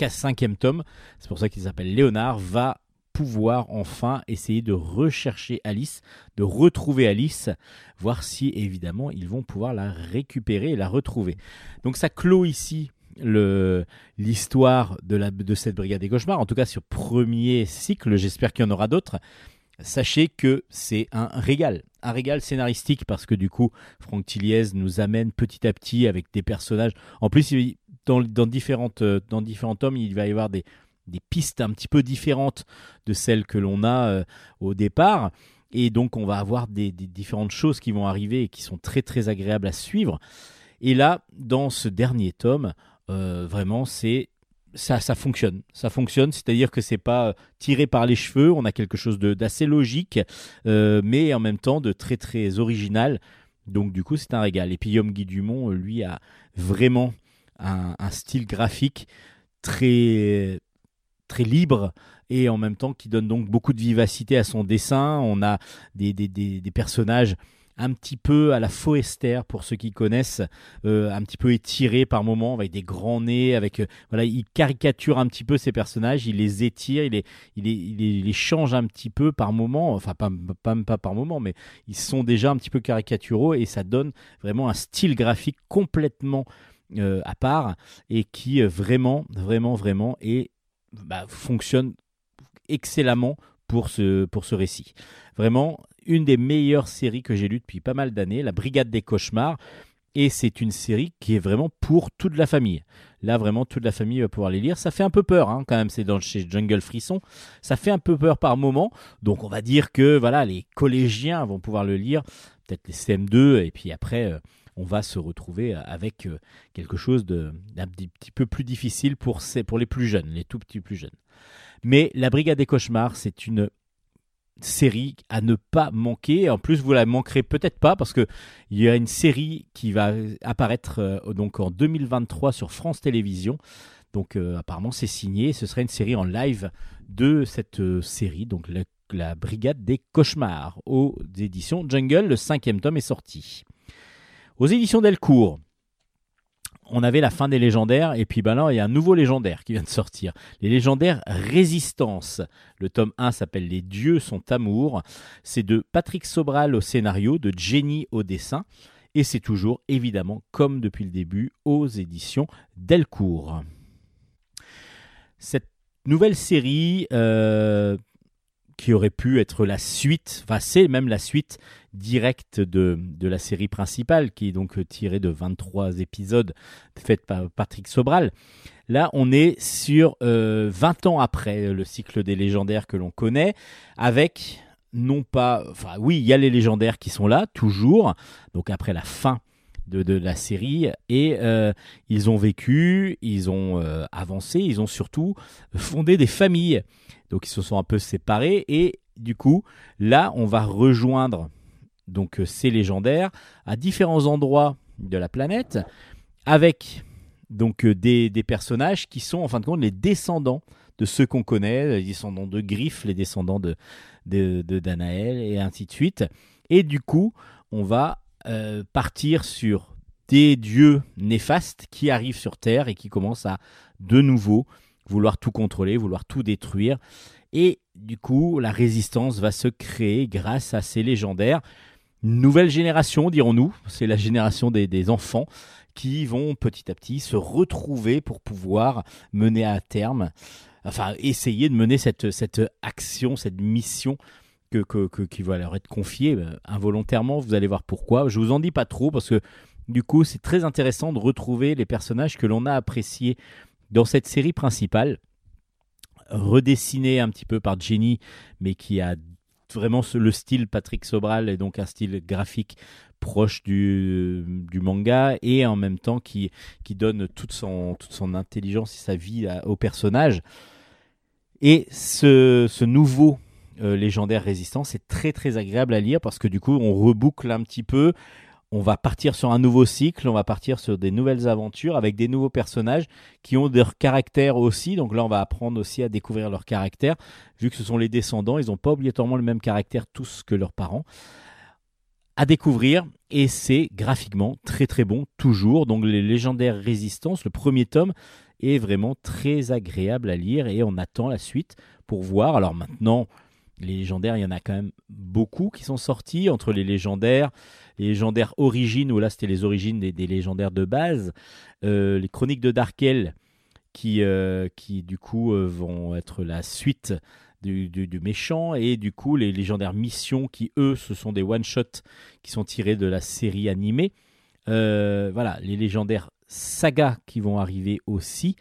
cinquième tome, c'est pour ça qu'il s'appelle Léonard, va pouvoir enfin essayer de rechercher Alice, de retrouver Alice, voir si évidemment ils vont pouvoir la récupérer et la retrouver. Donc ça clôt ici l'histoire de de cette brigade des cauchemars en tout cas sur premier cycle j'espère qu'il y en aura d'autres sachez que c'est un régal. Un régal scénaristique parce que du coup Franck Tilliez nous amène petit à petit avec des personnages. En plus dans, différentes euh, dans différents tomes il va y avoir des pistes un petit peu différentes de celles que l'on a euh, au départ. Et donc on va avoir des, des différentes choses qui vont arriver et qui sont très très agréables à suivre. Et là dans ce dernier tome euh, vraiment c'est ça, ça fonctionne. Ça fonctionne, c'est-à-dire que c'est pas tiré par les cheveux. On a quelque chose d'assez logique, euh, mais en même temps de très très original. Donc du coup, c'est un régal. Et puis Guillaume Guy Dumont, euh, lui, a vraiment un, style graphique très très libre et en même temps qui donne donc beaucoup de vivacité à son dessin. On a des, des, des personnages un petit peu à la Forester pour ceux qui connaissent, euh, un petit peu étirés par moments avec des grands nez, avec euh, voilà, il caricature un petit peu ces personnages, il les étire, il les, il les, change un petit peu par moment, enfin pas, pas, pas par moment, mais ils sont déjà un petit peu caricaturaux et ça donne vraiment un style graphique complètement euh, à part et qui vraiment, vraiment, vraiment est, bah, fonctionne excellemment pour ce, pour ce récit. Vraiment, une des meilleures séries que j'ai lues depuis pas mal d'années, La Brigade des Cauchemars. Et c'est une série qui est vraiment pour toute la famille. Là, vraiment, toute la famille va pouvoir les lire. Ça fait un peu peur, hein, quand même. C'est dans chez Jungle Frisson. Ça fait un peu peur par moment. Donc, on va dire que voilà, les collégiens vont pouvoir le lire, peut-être les CM2, et puis après, euh, on va se retrouver avec euh, quelque chose d'un petit, peu plus difficile pour, pour les plus jeunes, les tout petits plus jeunes. Mais La Brigade des Cauchemars, c'est une série à ne pas manquer. En plus, vous la manquerez peut-être pas parce que il y a une série qui va apparaître euh, donc en 2023 sur France Télévisions. Donc euh, apparemment c'est signé. Ce serait une série en live de cette euh, série, donc la, la Brigade des Cauchemars, aux éditions Jungle. Le cinquième tome est sorti. Aux éditions Delcourt, on avait la fin des légendaires, et puis ben là, il y a un nouveau légendaire qui vient de sortir. Les légendaires Résistance. Le tome 1 s'appelle Les dieux sont amour. C'est de Patrick Sobral au scénario, de Jenny au dessin. Et c'est toujours, évidemment, comme depuis le début, aux éditions Delcourt. Cette nouvelle série, euh, qui aurait pu être la suite, enfin c'est même la suite directe de, de la série principale, qui est donc tirée de 23 épisodes faits par Patrick Sobral. Là, on est sur euh, 20 ans après le cycle des légendaires que l'on connaît, avec non pas, enfin oui, il y a les légendaires qui sont là, toujours, donc après la fin de, de la série, et euh, ils ont vécu, ils ont euh, avancé, ils ont surtout fondé des familles. Donc ils se sont un peu séparés, et du coup, là, on va rejoindre donc euh, ces légendaires à différents endroits de la planète, avec donc euh, des, personnages qui sont en fin de compte les descendants de ceux qu'on connaît, les descendants de Griff, les descendants de, de, de Danaël, et ainsi de suite. Et du coup, on va euh, partir sur des dieux néfastes qui arrivent sur Terre et qui commencent à de nouveau vouloir tout contrôler, vouloir tout détruire. Et du coup, la résistance va se créer grâce à ces légendaires. Une nouvelle génération, dirons-nous, c'est la génération des, enfants qui vont petit à petit se retrouver pour pouvoir mener à terme, enfin essayer de mener cette, cette action, cette mission que, qui va leur être confiée euh, involontairement. Vous allez voir pourquoi. Je vous en dis pas trop parce que du coup c'est très intéressant de retrouver les personnages que l'on a appréciés dans cette série principale, redessinée un petit peu par Jenny, mais qui a vraiment le style Patrick Sobral et donc un style graphique proche du, du manga et en même temps qui, qui donne toute son, toute son intelligence et sa vie à- au personnage. Et ce, ce nouveau euh, légendaire résistant, c'est très très agréable à lire parce que du coup on reboucle un petit peu, on va partir sur un nouveau cycle, on va partir sur des nouvelles aventures avec des nouveaux personnages qui ont leur caractère aussi. Donc là on va apprendre aussi à découvrir leur caractère. Vu que ce sont les descendants, ils n'ont pas obligatoirement le même caractère tous que leurs parents à découvrir et c'est graphiquement très très bon toujours. Donc les légendaires résistances, le premier tome est vraiment très agréable à lire et on attend la suite pour voir. Alors maintenant, les légendaires, il y en a quand même beaucoup qui sont sortis entre les légendaires, les légendaires origines où là c'était les origines des, légendaires de base, euh, les chroniques de Darkel qui, euh, qui du coup euh, vont être la suite du, du- du méchant et du coup les légendaires missions qui eux ce sont des one shots qui sont tirés de la série animée. Voilà les légendaires sagas qui vont arriver aussi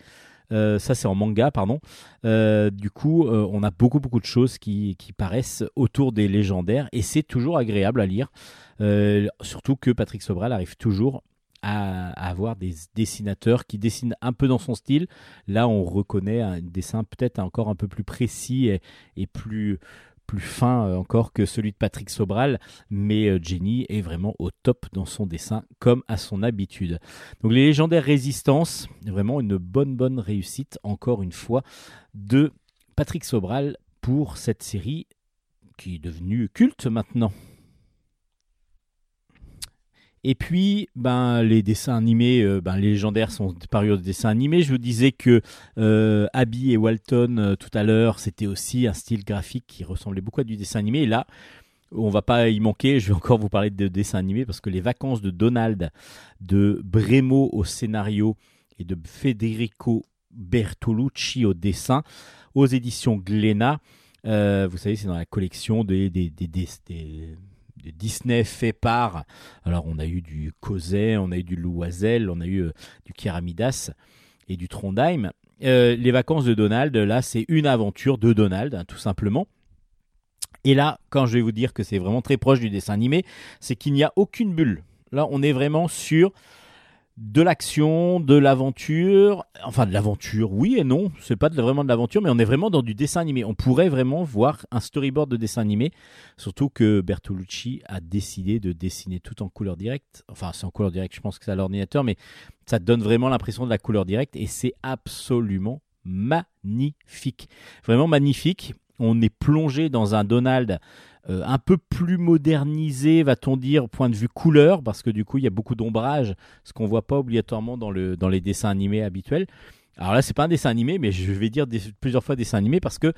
Euh, ça c'est en manga pardon. Euh, du coup euh, on a beaucoup beaucoup de choses qui, paraissent autour des légendaires et c'est toujours agréable à lire. Surtout que Patrick Sobral arrive toujours à, avoir des dessinateurs qui dessinent un peu dans son style. Là, on reconnaît un dessin peut-être encore un peu plus précis et plus, plus fin euh, encore que celui de Patrick Sobral, mais euh, Jenny est vraiment au top dans son dessin, comme à son habitude. Donc les légendaires résistances, vraiment une bonne, bonne réussite, encore une fois, de Patrick Sobral pour cette série qui est devenue culte maintenant. Et puis, ben, les dessins animés, euh, ben, les légendaires sont parus de dessins animés. Je vous disais que euh, Abby et Walton, euh, tout à l'heure, c'était aussi un style graphique qui ressemblait beaucoup à du dessin animé. Et là, on va pas y manquer. Je vais encore vous parler de dessins animés parce que les vacances de Donald, de Bremo au scénario et de Federico Bertolucci au dessin, aux éditions Glénat. Vous savez, c'est dans la collection des- des- des Disney fait par. Alors, on a eu du Coset, on a eu du Loisel, on a eu euh, du Keramidas et du Trondheim. Euh, les vacances de Donald, là, c'est une aventure de Donald, hein, tout simplement. Et là, quand je vais vous dire que c'est vraiment très proche du dessin animé, c'est qu'il n'y a aucune bulle. Là, on est vraiment sur de l'action, de l'aventure, enfin de l'aventure, oui et non, c'est pas vraiment de l'aventure, mais on est vraiment dans du dessin animé. On pourrait vraiment voir un storyboard de dessin animé, surtout que Bertolucci a décidé de dessiner tout en couleur directe. Enfin, c'est en couleur directe, je pense que c'est à l'ordinateur, mais ça donne vraiment l'impression de la couleur directe et c'est absolument magnifique. Vraiment magnifique. On est plongé dans un Donald euh, un peu plus modernisé, va-t-on dire, point de vue couleur, parce que du coup, il y a beaucoup d'ombrage, ce qu'on voit pas obligatoirement dans, le, dans les dessins animés habituels. Alors là, c'est pas un dessin animé, mais je vais dire plusieurs fois dessin animé parce que,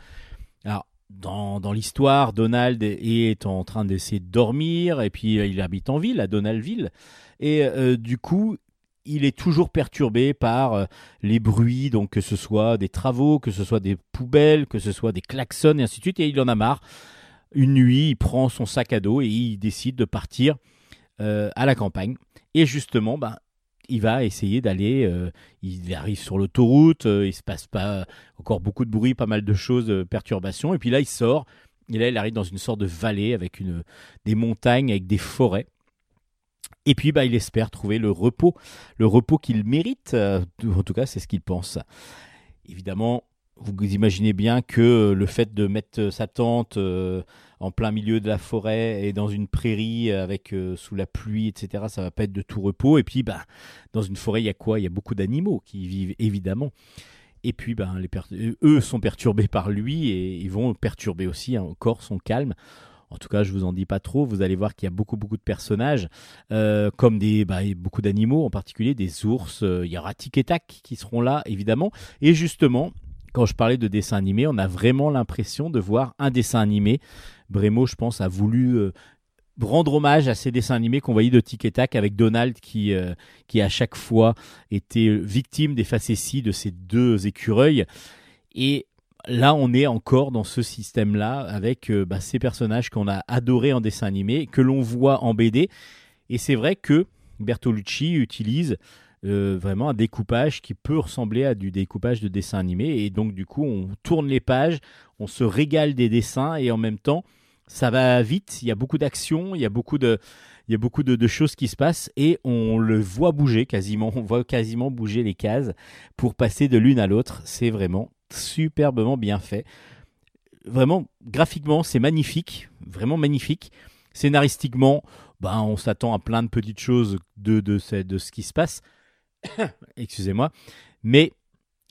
alors, dans, dans l'histoire, Donald est en train d'essayer de dormir, et puis euh, il habite en ville, à Donaldville, et euh, du coup, il est toujours perturbé par les bruits, donc que ce soit des travaux, que ce soit des poubelles, que ce soit des klaxons, et ainsi de suite, et il en a marre. Une nuit, il prend son sac à dos et il décide de partir euh, à la campagne. Et justement, ben, il va essayer d'aller. euh, il arrive sur l'autoroute, euh, il se passe pas encore beaucoup de bruit, pas mal de choses, euh, perturbations. Et puis là, il sort. Et là, il arrive dans une sorte de vallée avec une, des montagnes, avec des forêts. Et puis, bah, il espère trouver le repos, le repos qu'il mérite. en tout cas, c'est ce qu'il pense. Évidemment, vous imaginez bien que le fait de mettre sa tente euh, en plein milieu de la forêt et dans une prairie avec euh, sous la pluie, etc., ça va pas être de tout repos. Et puis, bah, dans une forêt, il y a quoi? Il y a beaucoup d'animaux qui y vivent, évidemment. Et puis, ben, eux sont perturbés par lui et ils vont perturber aussi encore son calme. En tout cas, je vous en dis pas trop. Vous allez voir qu'il y a beaucoup, beaucoup de personnages, euh, comme des, bah, beaucoup d'animaux, en particulier des ours. Euh, Il y aura Tic et Tac qui seront là, évidemment. Et justement, quand je parlais de dessin animé, on a vraiment l'impression de voir un dessin animé. Brémo, je pense, a voulu euh, rendre hommage à ces dessins animés qu'on voyait de Tic et Tac avec Donald qui, euh, qui à chaque fois était victime des facéties de ces deux écureuils. Et là, on est encore dans ce système-là avec euh, bah, ces personnages qu'on a adorés en dessin animé, que l'on voit en BD. Et c'est vrai que Bertolucci utilise euh, vraiment un découpage qui peut ressembler à du découpage de dessin animé. Et donc, du coup, on tourne les pages, on se régale des dessins et en même temps, ça va vite. Il y a beaucoup d'action, il y a beaucoup de. Il y a beaucoup de, de choses qui se passent et on le voit bouger quasiment, on voit quasiment bouger les cases pour passer de l'une à l'autre. C'est vraiment superbement bien fait. Vraiment, graphiquement, c'est magnifique, vraiment magnifique. Scénaristiquement, ben, on s'attend à plein de petites choses de, de, ce, de ce qui se passe. Excusez-moi. Mais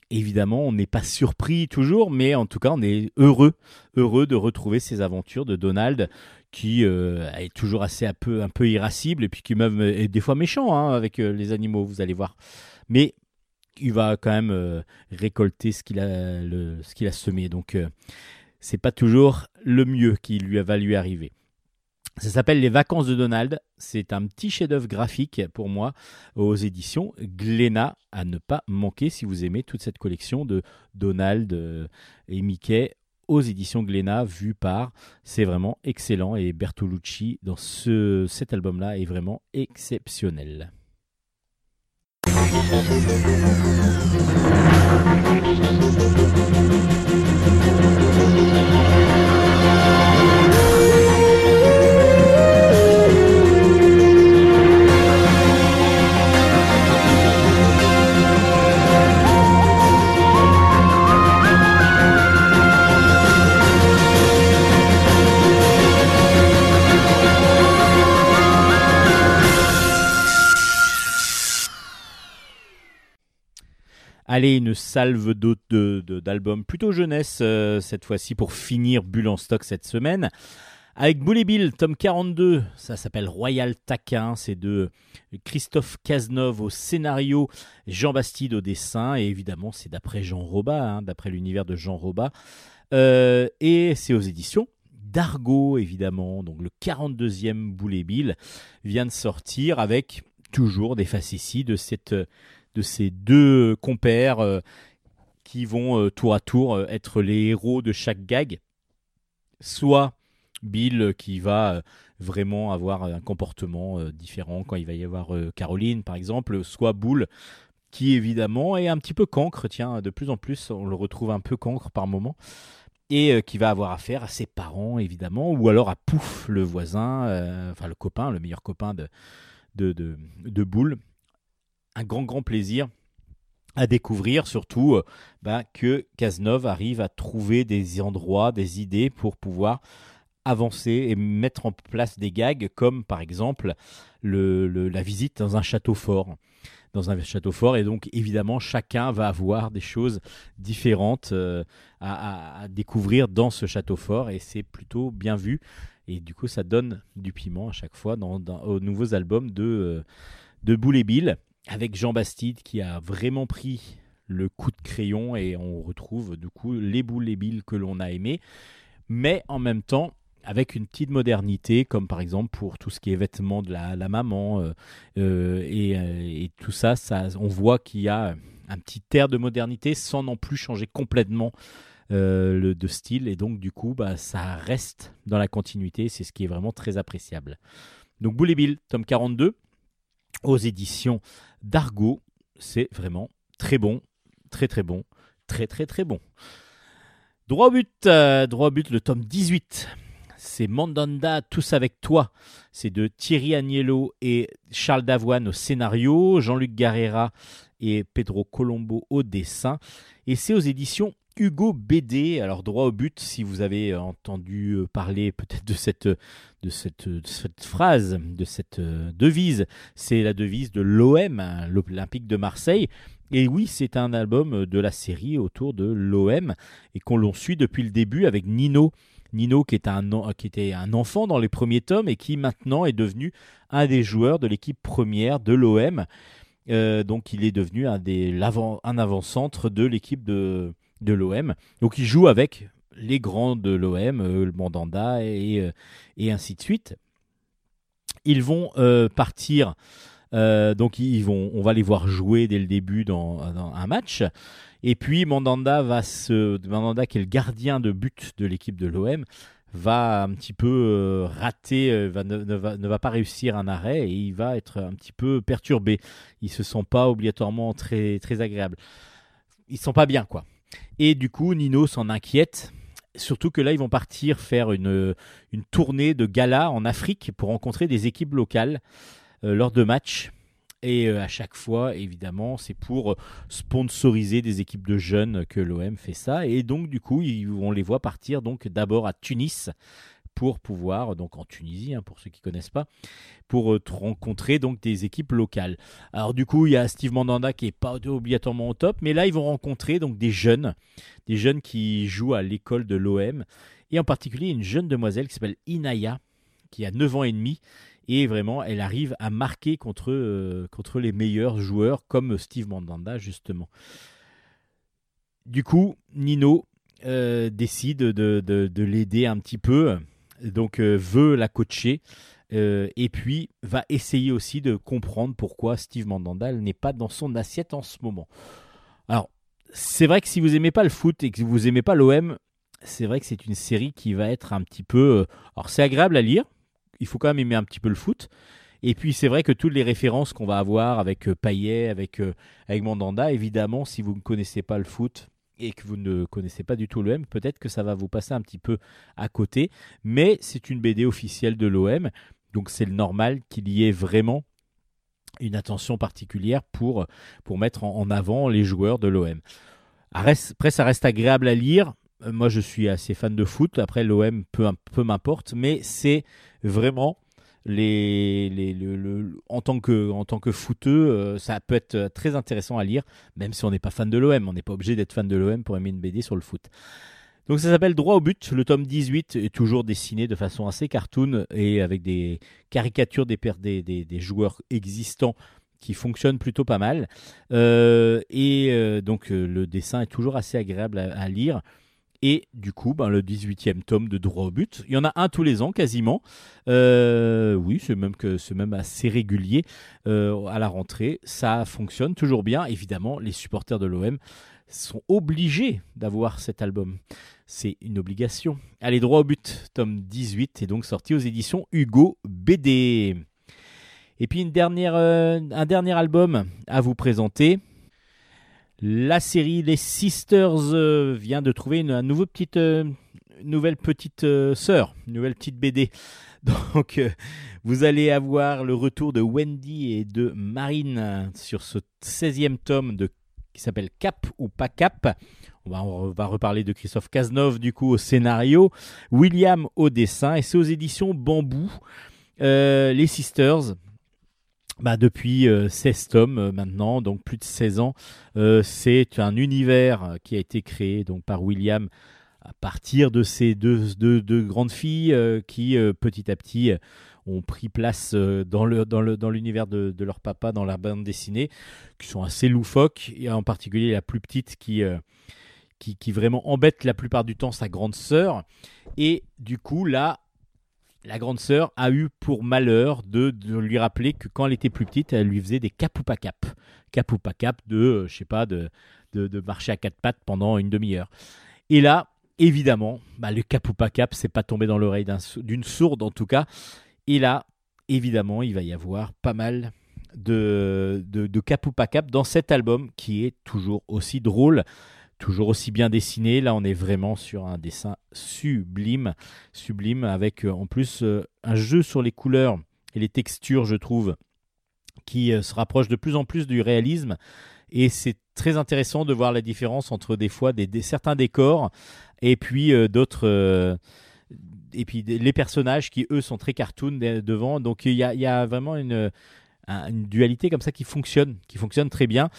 évidemment, on n'est pas surpris toujours, mais en tout cas, on est heureux, heureux de retrouver ces aventures de Donald qui euh, est toujours assez un peu, irascible et puis qui même est des fois méchant hein, avec euh, les animaux, vous allez voir. Mais il va quand même euh, récolter ce qu'il a, a semé. Donc, euh, c'est pas toujours le mieux qui lui va lui arriver. Ça s'appelle Les Vacances de Donald. C'est un petit chef-d'œuvre graphique pour moi aux éditions Glénat à ne pas manquer si vous aimez toute cette collection de Donald euh, et Mickey aux éditions Glénat vu par. C'est vraiment excellent et Bertolucci dans ce, cet album-là est vraiment exceptionnel. Allez, une salve d'albums plutôt jeunesse euh, cette fois-ci pour finir Bulle en stock cette semaine. Avec Boule Bill, tome 42, ça s'appelle Royal Taquin, c'est de Christophe Cazeneuve au scénario, Jean Bastide au dessin, et évidemment c'est d'après Jean Roba, hein, d'après l'univers de Jean Roba. Euh, et c'est aux éditions d'Argo, évidemment. Donc le 42e Boule Bill vient de sortir avec toujours des facéties de cette de ces deux compères euh, qui vont euh, tour à tour euh, être les héros de chaque gag. Soit Bill qui va vraiment avoir un comportement différent quand il va y avoir Caroline par exemple, soit Boule qui évidemment est un petit peu cancre, tiens, de plus en plus on le retrouve un peu cancre par moment, et qui va avoir affaire à ses parents évidemment, ou alors à Pouf, le voisin, enfin le copain, le meilleur copain de, de, de, de. Un grand, grand plaisir à découvrir, surtout euh, bah, que Cazeneuve arrive à trouver des endroits, des idées pour pouvoir avancer et mettre en place des gags, comme par exemple le, la visite dans un château fort. Dans un château fort, et donc évidemment, chacun va avoir des choses différentes euh, à, découvrir dans ce château fort, et c'est plutôt bien vu. Et du coup, ça donne du piment à chaque fois dans, dans- aux nouveaux albums de, euh, de Boule Bill, avec Jean Bastide qui a vraiment pris le coup de crayon, et on retrouve du coup les Boules et Bill que l'on a aimés, mais en même temps avec une petite modernité, comme par exemple pour tout ce qui est vêtements de la, maman, euh, euh, et, euh, et tout ça, ça, on voit qu'il y a un petit air de modernité sans non plus changer complètement le, de style, et donc du coup, bah, ça reste dans la continuité, c'est ce qui est vraiment très appréciable. Donc Boule et Bill, tome 42, aux éditions d'Argo, c'est vraiment très bon, très très bon, très très très bon. Droit au but, euh, droit au but, le tome 18 c'est Mandanda Tous avec toi. C'est de Thierry Agnello et Charles Davoine au scénario, Jean-Luc Garrera et Pedro Colombo au dessin. Et c'est aux éditions Hugo BD. Alors droit au but, si vous avez entendu euh, parler peut-être de cette, cette, de cette phrase, de cette euh, devise, c'est la devise de l'OM, hein, l'Olympique de Marseille. Et oui, c'est un album de la série autour de l'OM et qu'on l'on suit depuis le début avec Nino. Nino qui, était un enfant dans les premiers tomes et qui maintenant est devenu un des joueurs de l'équipe première de l'OM. Euh, donc il est devenu un, un avant-centre de l'équipe de, de l'OM. Donc il joue avec les grands de l'OM, euh, Mandanda et, euh, et ainsi de suite. Ils vont euh, partir, donc ils vont, on va les voir jouer dès le début dans, un match. Et puis Mandanda va se, Mandanda qui est le gardien de but de l'équipe de l'OM, va un petit peu rater, va, ne, ne va, ne, va, pas réussir un arrêt et il va être un petit peu perturbé. Il se sent pas obligatoirement très très agréable. Ils sont pas bien quoi. Et du coup Nino s'en inquiète. Surtout que là, ils vont partir faire une, une tournée de gala en Afrique pour rencontrer des équipes locales euh, lors de matchs. Et euh, à chaque fois, évidemment, c'est pour sponsoriser des équipes de jeunes que l'OM fait ça. Et donc, du coup, on les voit partir donc d'abord à Tunis pour pouvoir, donc en Tunisie, hein, pour ceux qui connaissent pas, pour euh, rencontrer donc des équipes locales. Alors du coup, il y a Steve Mandanda qui est pas obligatoirement au top, mais là ils vont rencontrer donc des jeunes, des jeunes qui jouent à l'école de l'OM, et en particulier une jeune demoiselle qui s'appelle Inaya, qui a 9 ans et demi, et vraiment elle arrive à marquer contre, euh, contre les meilleurs joueurs comme Steve Mandanda justement. Du coup, Nino euh, décide de, de, de l'aider un petit peu, donc euh, veut la coacher. Euh, et puis va essayer aussi de comprendre pourquoi Steve Mandanda n'est pas dans son assiette en ce moment. Alors, c'est vrai que si vous aimez pas le foot et que vous aimez pas l'OM, c'est vrai que c'est une série qui va être un petit peu. Alors, c'est agréable à lire. Il faut quand même aimer un petit peu le foot. Et puis, c'est vrai que toutes les références qu'on va avoir avec euh, Payet, avec, euh, avec Mandanda, évidemment, si vous ne connaissez pas le foot et que vous ne connaissez pas du tout l'OM, peut-être que ça va vous passer un petit peu à côté. Mais c'est une BD officielle de l'OM. Donc c'est normal qu'il y ait vraiment une attention particulière pour, pour mettre en, avant les joueurs de l'OM. Après, ça reste agréable à lire. Moi, je suis assez fan de foot. Après, l'OM, peu, peu m'importe. Mais c'est vraiment en, tant que, en footeux, euh, ça peut être très intéressant à lire, même si on n'est pas fan de l'OM. On n'est pas obligé d'être fan de l'OM pour aimer une BD sur le foot. Donc ça s'appelle Droit au but. Le tome 18 est toujours dessiné de façon assez cartoon et avec des caricatures des, des, joueurs existants qui fonctionnent plutôt pas mal. Euh, et euh, donc euh, le dessin est toujours assez agréable à lire. Et du coup, ben, le 18e tome de Droit au but, il y en a un tous les ans quasiment. Euh, oui, c'est même, assez régulier euh, à la rentrée. Ça fonctionne toujours bien. Évidemment, les supporters de l'OM sont obligés d'avoir cet album. C'est une obligation. Allez, droit au but, tome 18 est donc sorti aux éditions Hugo BD. Et puis euh, un dernier album à vous présenter. La série Les Sisters euh, vient de trouver une, euh, nouvelle petite euh, sœur, une nouvelle petite BD. Donc, vous allez avoir le retour de Wendy et de Marine sur ce 16e tome de, qui s'appelle Cap ou pas Cap. On va, reparler de Christophe Cazeneuve du coup au scénario, William au dessin et c'est aux éditions Bambou. Les Sisters, bah, depuis euh, 16 tomes euh, maintenant, donc plus de 16 ans, euh, c'est un univers euh, qui a été créé donc par William à partir de ces deux, deux, grandes filles euh, qui euh, petit à petit euh, ont pris place euh, dans le dans le dans l'univers de, de leur papa dans la bande dessinée, qui sont assez loufoques et en particulier la plus petite qui euh, qui, qui vraiment embête la plupart du temps sa grande sœur. Et du coup là la grande sœur a eu pour malheur de, de lui rappeler que quand elle était plus petite, elle lui faisait des cap ou pas cap. Cap ou pas cap de, euh, je sais pas, de, de, marcher à quatre pattes pendant une demi-heure. Et là, évidemment, bah, le cap ou pas cap, c'est pas tombé dans l'oreille d'une sourde en tout cas. Et là, évidemment, il va y avoir pas mal de, de, de cap ou pas cap dans cet album qui est toujours aussi drôle, toujours aussi bien dessiné. Là, on est vraiment sur un dessin sublime, sublime avec euh, en plus euh, un jeu sur les couleurs et les textures, je trouve, qui euh, se rapproche de plus en plus du réalisme. Et c'est très intéressant de voir la différence entre des fois certains décors et puis d'autres. et puis les personnages qui, eux, sont très cartoon de- devant. Donc il y a, vraiment une, un- une dualité comme ça qui fonctionne, qui fonctionne très bien.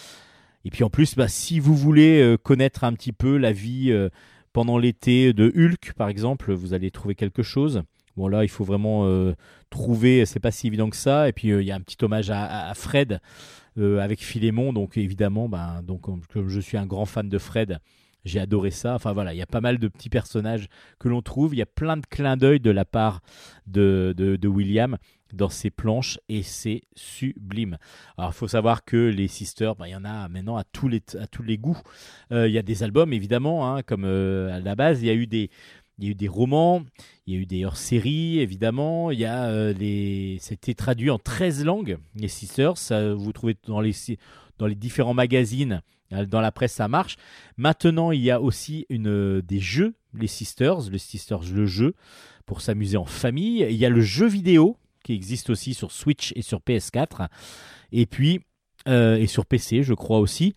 Et puis en plus, bah, si vous voulez euh, connaître un petit peu la vie euh, pendant l'été de Hulk, par exemple, vous allez trouver quelque chose. Bon là, il faut vraiment euh, trouver, c'est pas si évident que ça. Et puis il y a un petit hommage à, Fred avec Philémon, donc évidemment, ben, donc comme je suis un grand fan de Fred, j'ai adoré ça. Enfin voilà, il y a pas mal de petits personnages que l'on trouve. Il y a plein de clins d'œil de la part de, de William dans ses planches et c'est sublime. Alors il faut savoir que les Sisters, ben, il y en a maintenant à tous les, à tous les goûts. Euh, il y a des albums évidemment, hein, comme euh, à la base, il y a eu des, il y a eu des romans, il y a eu des hors-séries, évidemment. Il y a euh, les... C'était traduit en 13 langues, les Sisters. Ça, vous trouvez dans les, dans les différents magazines, euh, dans la presse, ça marche. Maintenant, il y a aussi une, des jeux, les Sisters, les Sisters, le jeu, pour s'amuser en famille. Il y a le jeu vidéo, qui existe aussi sur Switch et sur PS4. Et puis, euh, et sur PC, je crois aussi.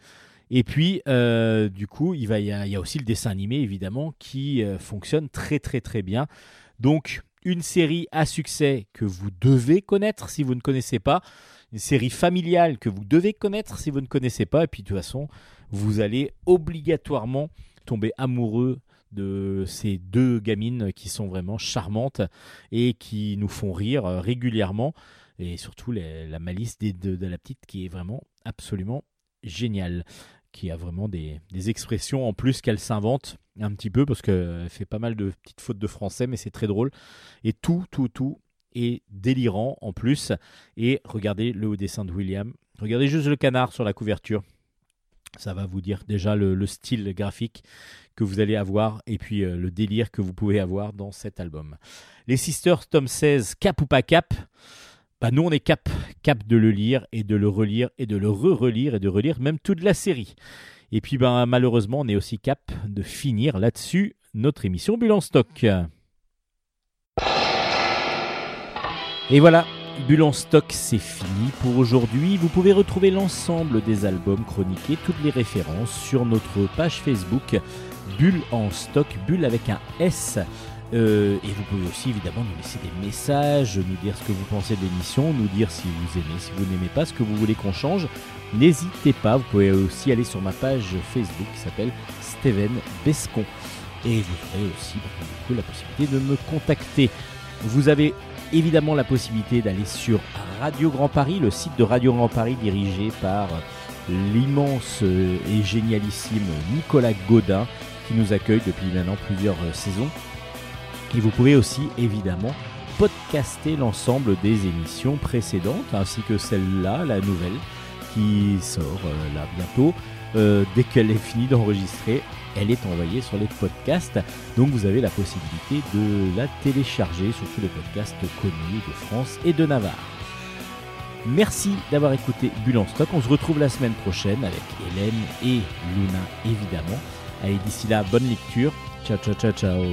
Et puis, euh, du coup, il, y a aussi le dessin animé, évidemment, qui euh, fonctionne très, très, très bien. Donc, une série à succès que vous devez connaître si vous ne connaissez pas. Une série familiale que vous devez connaître si vous ne connaissez pas. Et puis, de toute façon, vous allez obligatoirement tomber amoureux de ces deux gamines qui sont vraiment charmantes et qui nous font rire euh, régulièrement. Et surtout, la malice des- de, de la petite qui est vraiment absolument géniale qui a vraiment des, expressions en plus qu'elle s'invente un petit peu parce qu'elle fait pas mal de petites fautes de français, mais c'est très drôle. Et tout, tout, tout est délirant en plus. Et regardez le dessin de William. Regardez juste le canard sur la couverture. Ça va vous dire déjà le, le style graphique que vous allez avoir et puis euh, le délire que vous pouvez avoir dans cet album. Les Sisters, tome 16, cap ou pas cap? Bah nous on est cap, cap de le lire et de le relire et de le re-relire et de relire même toute la série. Et puis ben malheureusement on est aussi cap de finir là-dessus notre émission Bulle en stock. Et voilà, Bulle en stock c'est fini pour aujourd'hui. Vous pouvez retrouver l'ensemble des albums chroniqués, toutes les références sur notre page Facebook Bulle en stock, Bulle avec un S. Euh, et vous pouvez aussi évidemment nous laisser des messages, nous dire ce que vous pensez de l'émission, nous dire si vous aimez, si vous n'aimez pas, ce que vous voulez qu'on change. N'hésitez pas, vous pouvez aussi aller sur ma page Facebook qui s'appelle Steven Bescon. Et vous aurez aussi du la possibilité de me contacter. Vous avez évidemment la possibilité d'aller sur Radio Grand Paris, le site de Radio Grand Paris dirigé par l'immense et génialissime Nicolas Godin qui nous accueille depuis maintenant plusieurs saisons. Et vous pouvez aussi évidemment podcaster l'ensemble des émissions précédentes ainsi que celle-là, la nouvelle, qui sort euh, là bientôt. Euh, dès qu'elle est finie d'enregistrer, elle est envoyée sur les podcasts. Donc vous avez la possibilité de la télécharger sur tous les podcasts connus de France et de Navarre. Merci d'avoir écouté Bulle en stock. On se retrouve la semaine prochaine avec Hélène et Luna évidemment. Allez d'ici là, bonne lecture. Ciao ciao ciao ciao.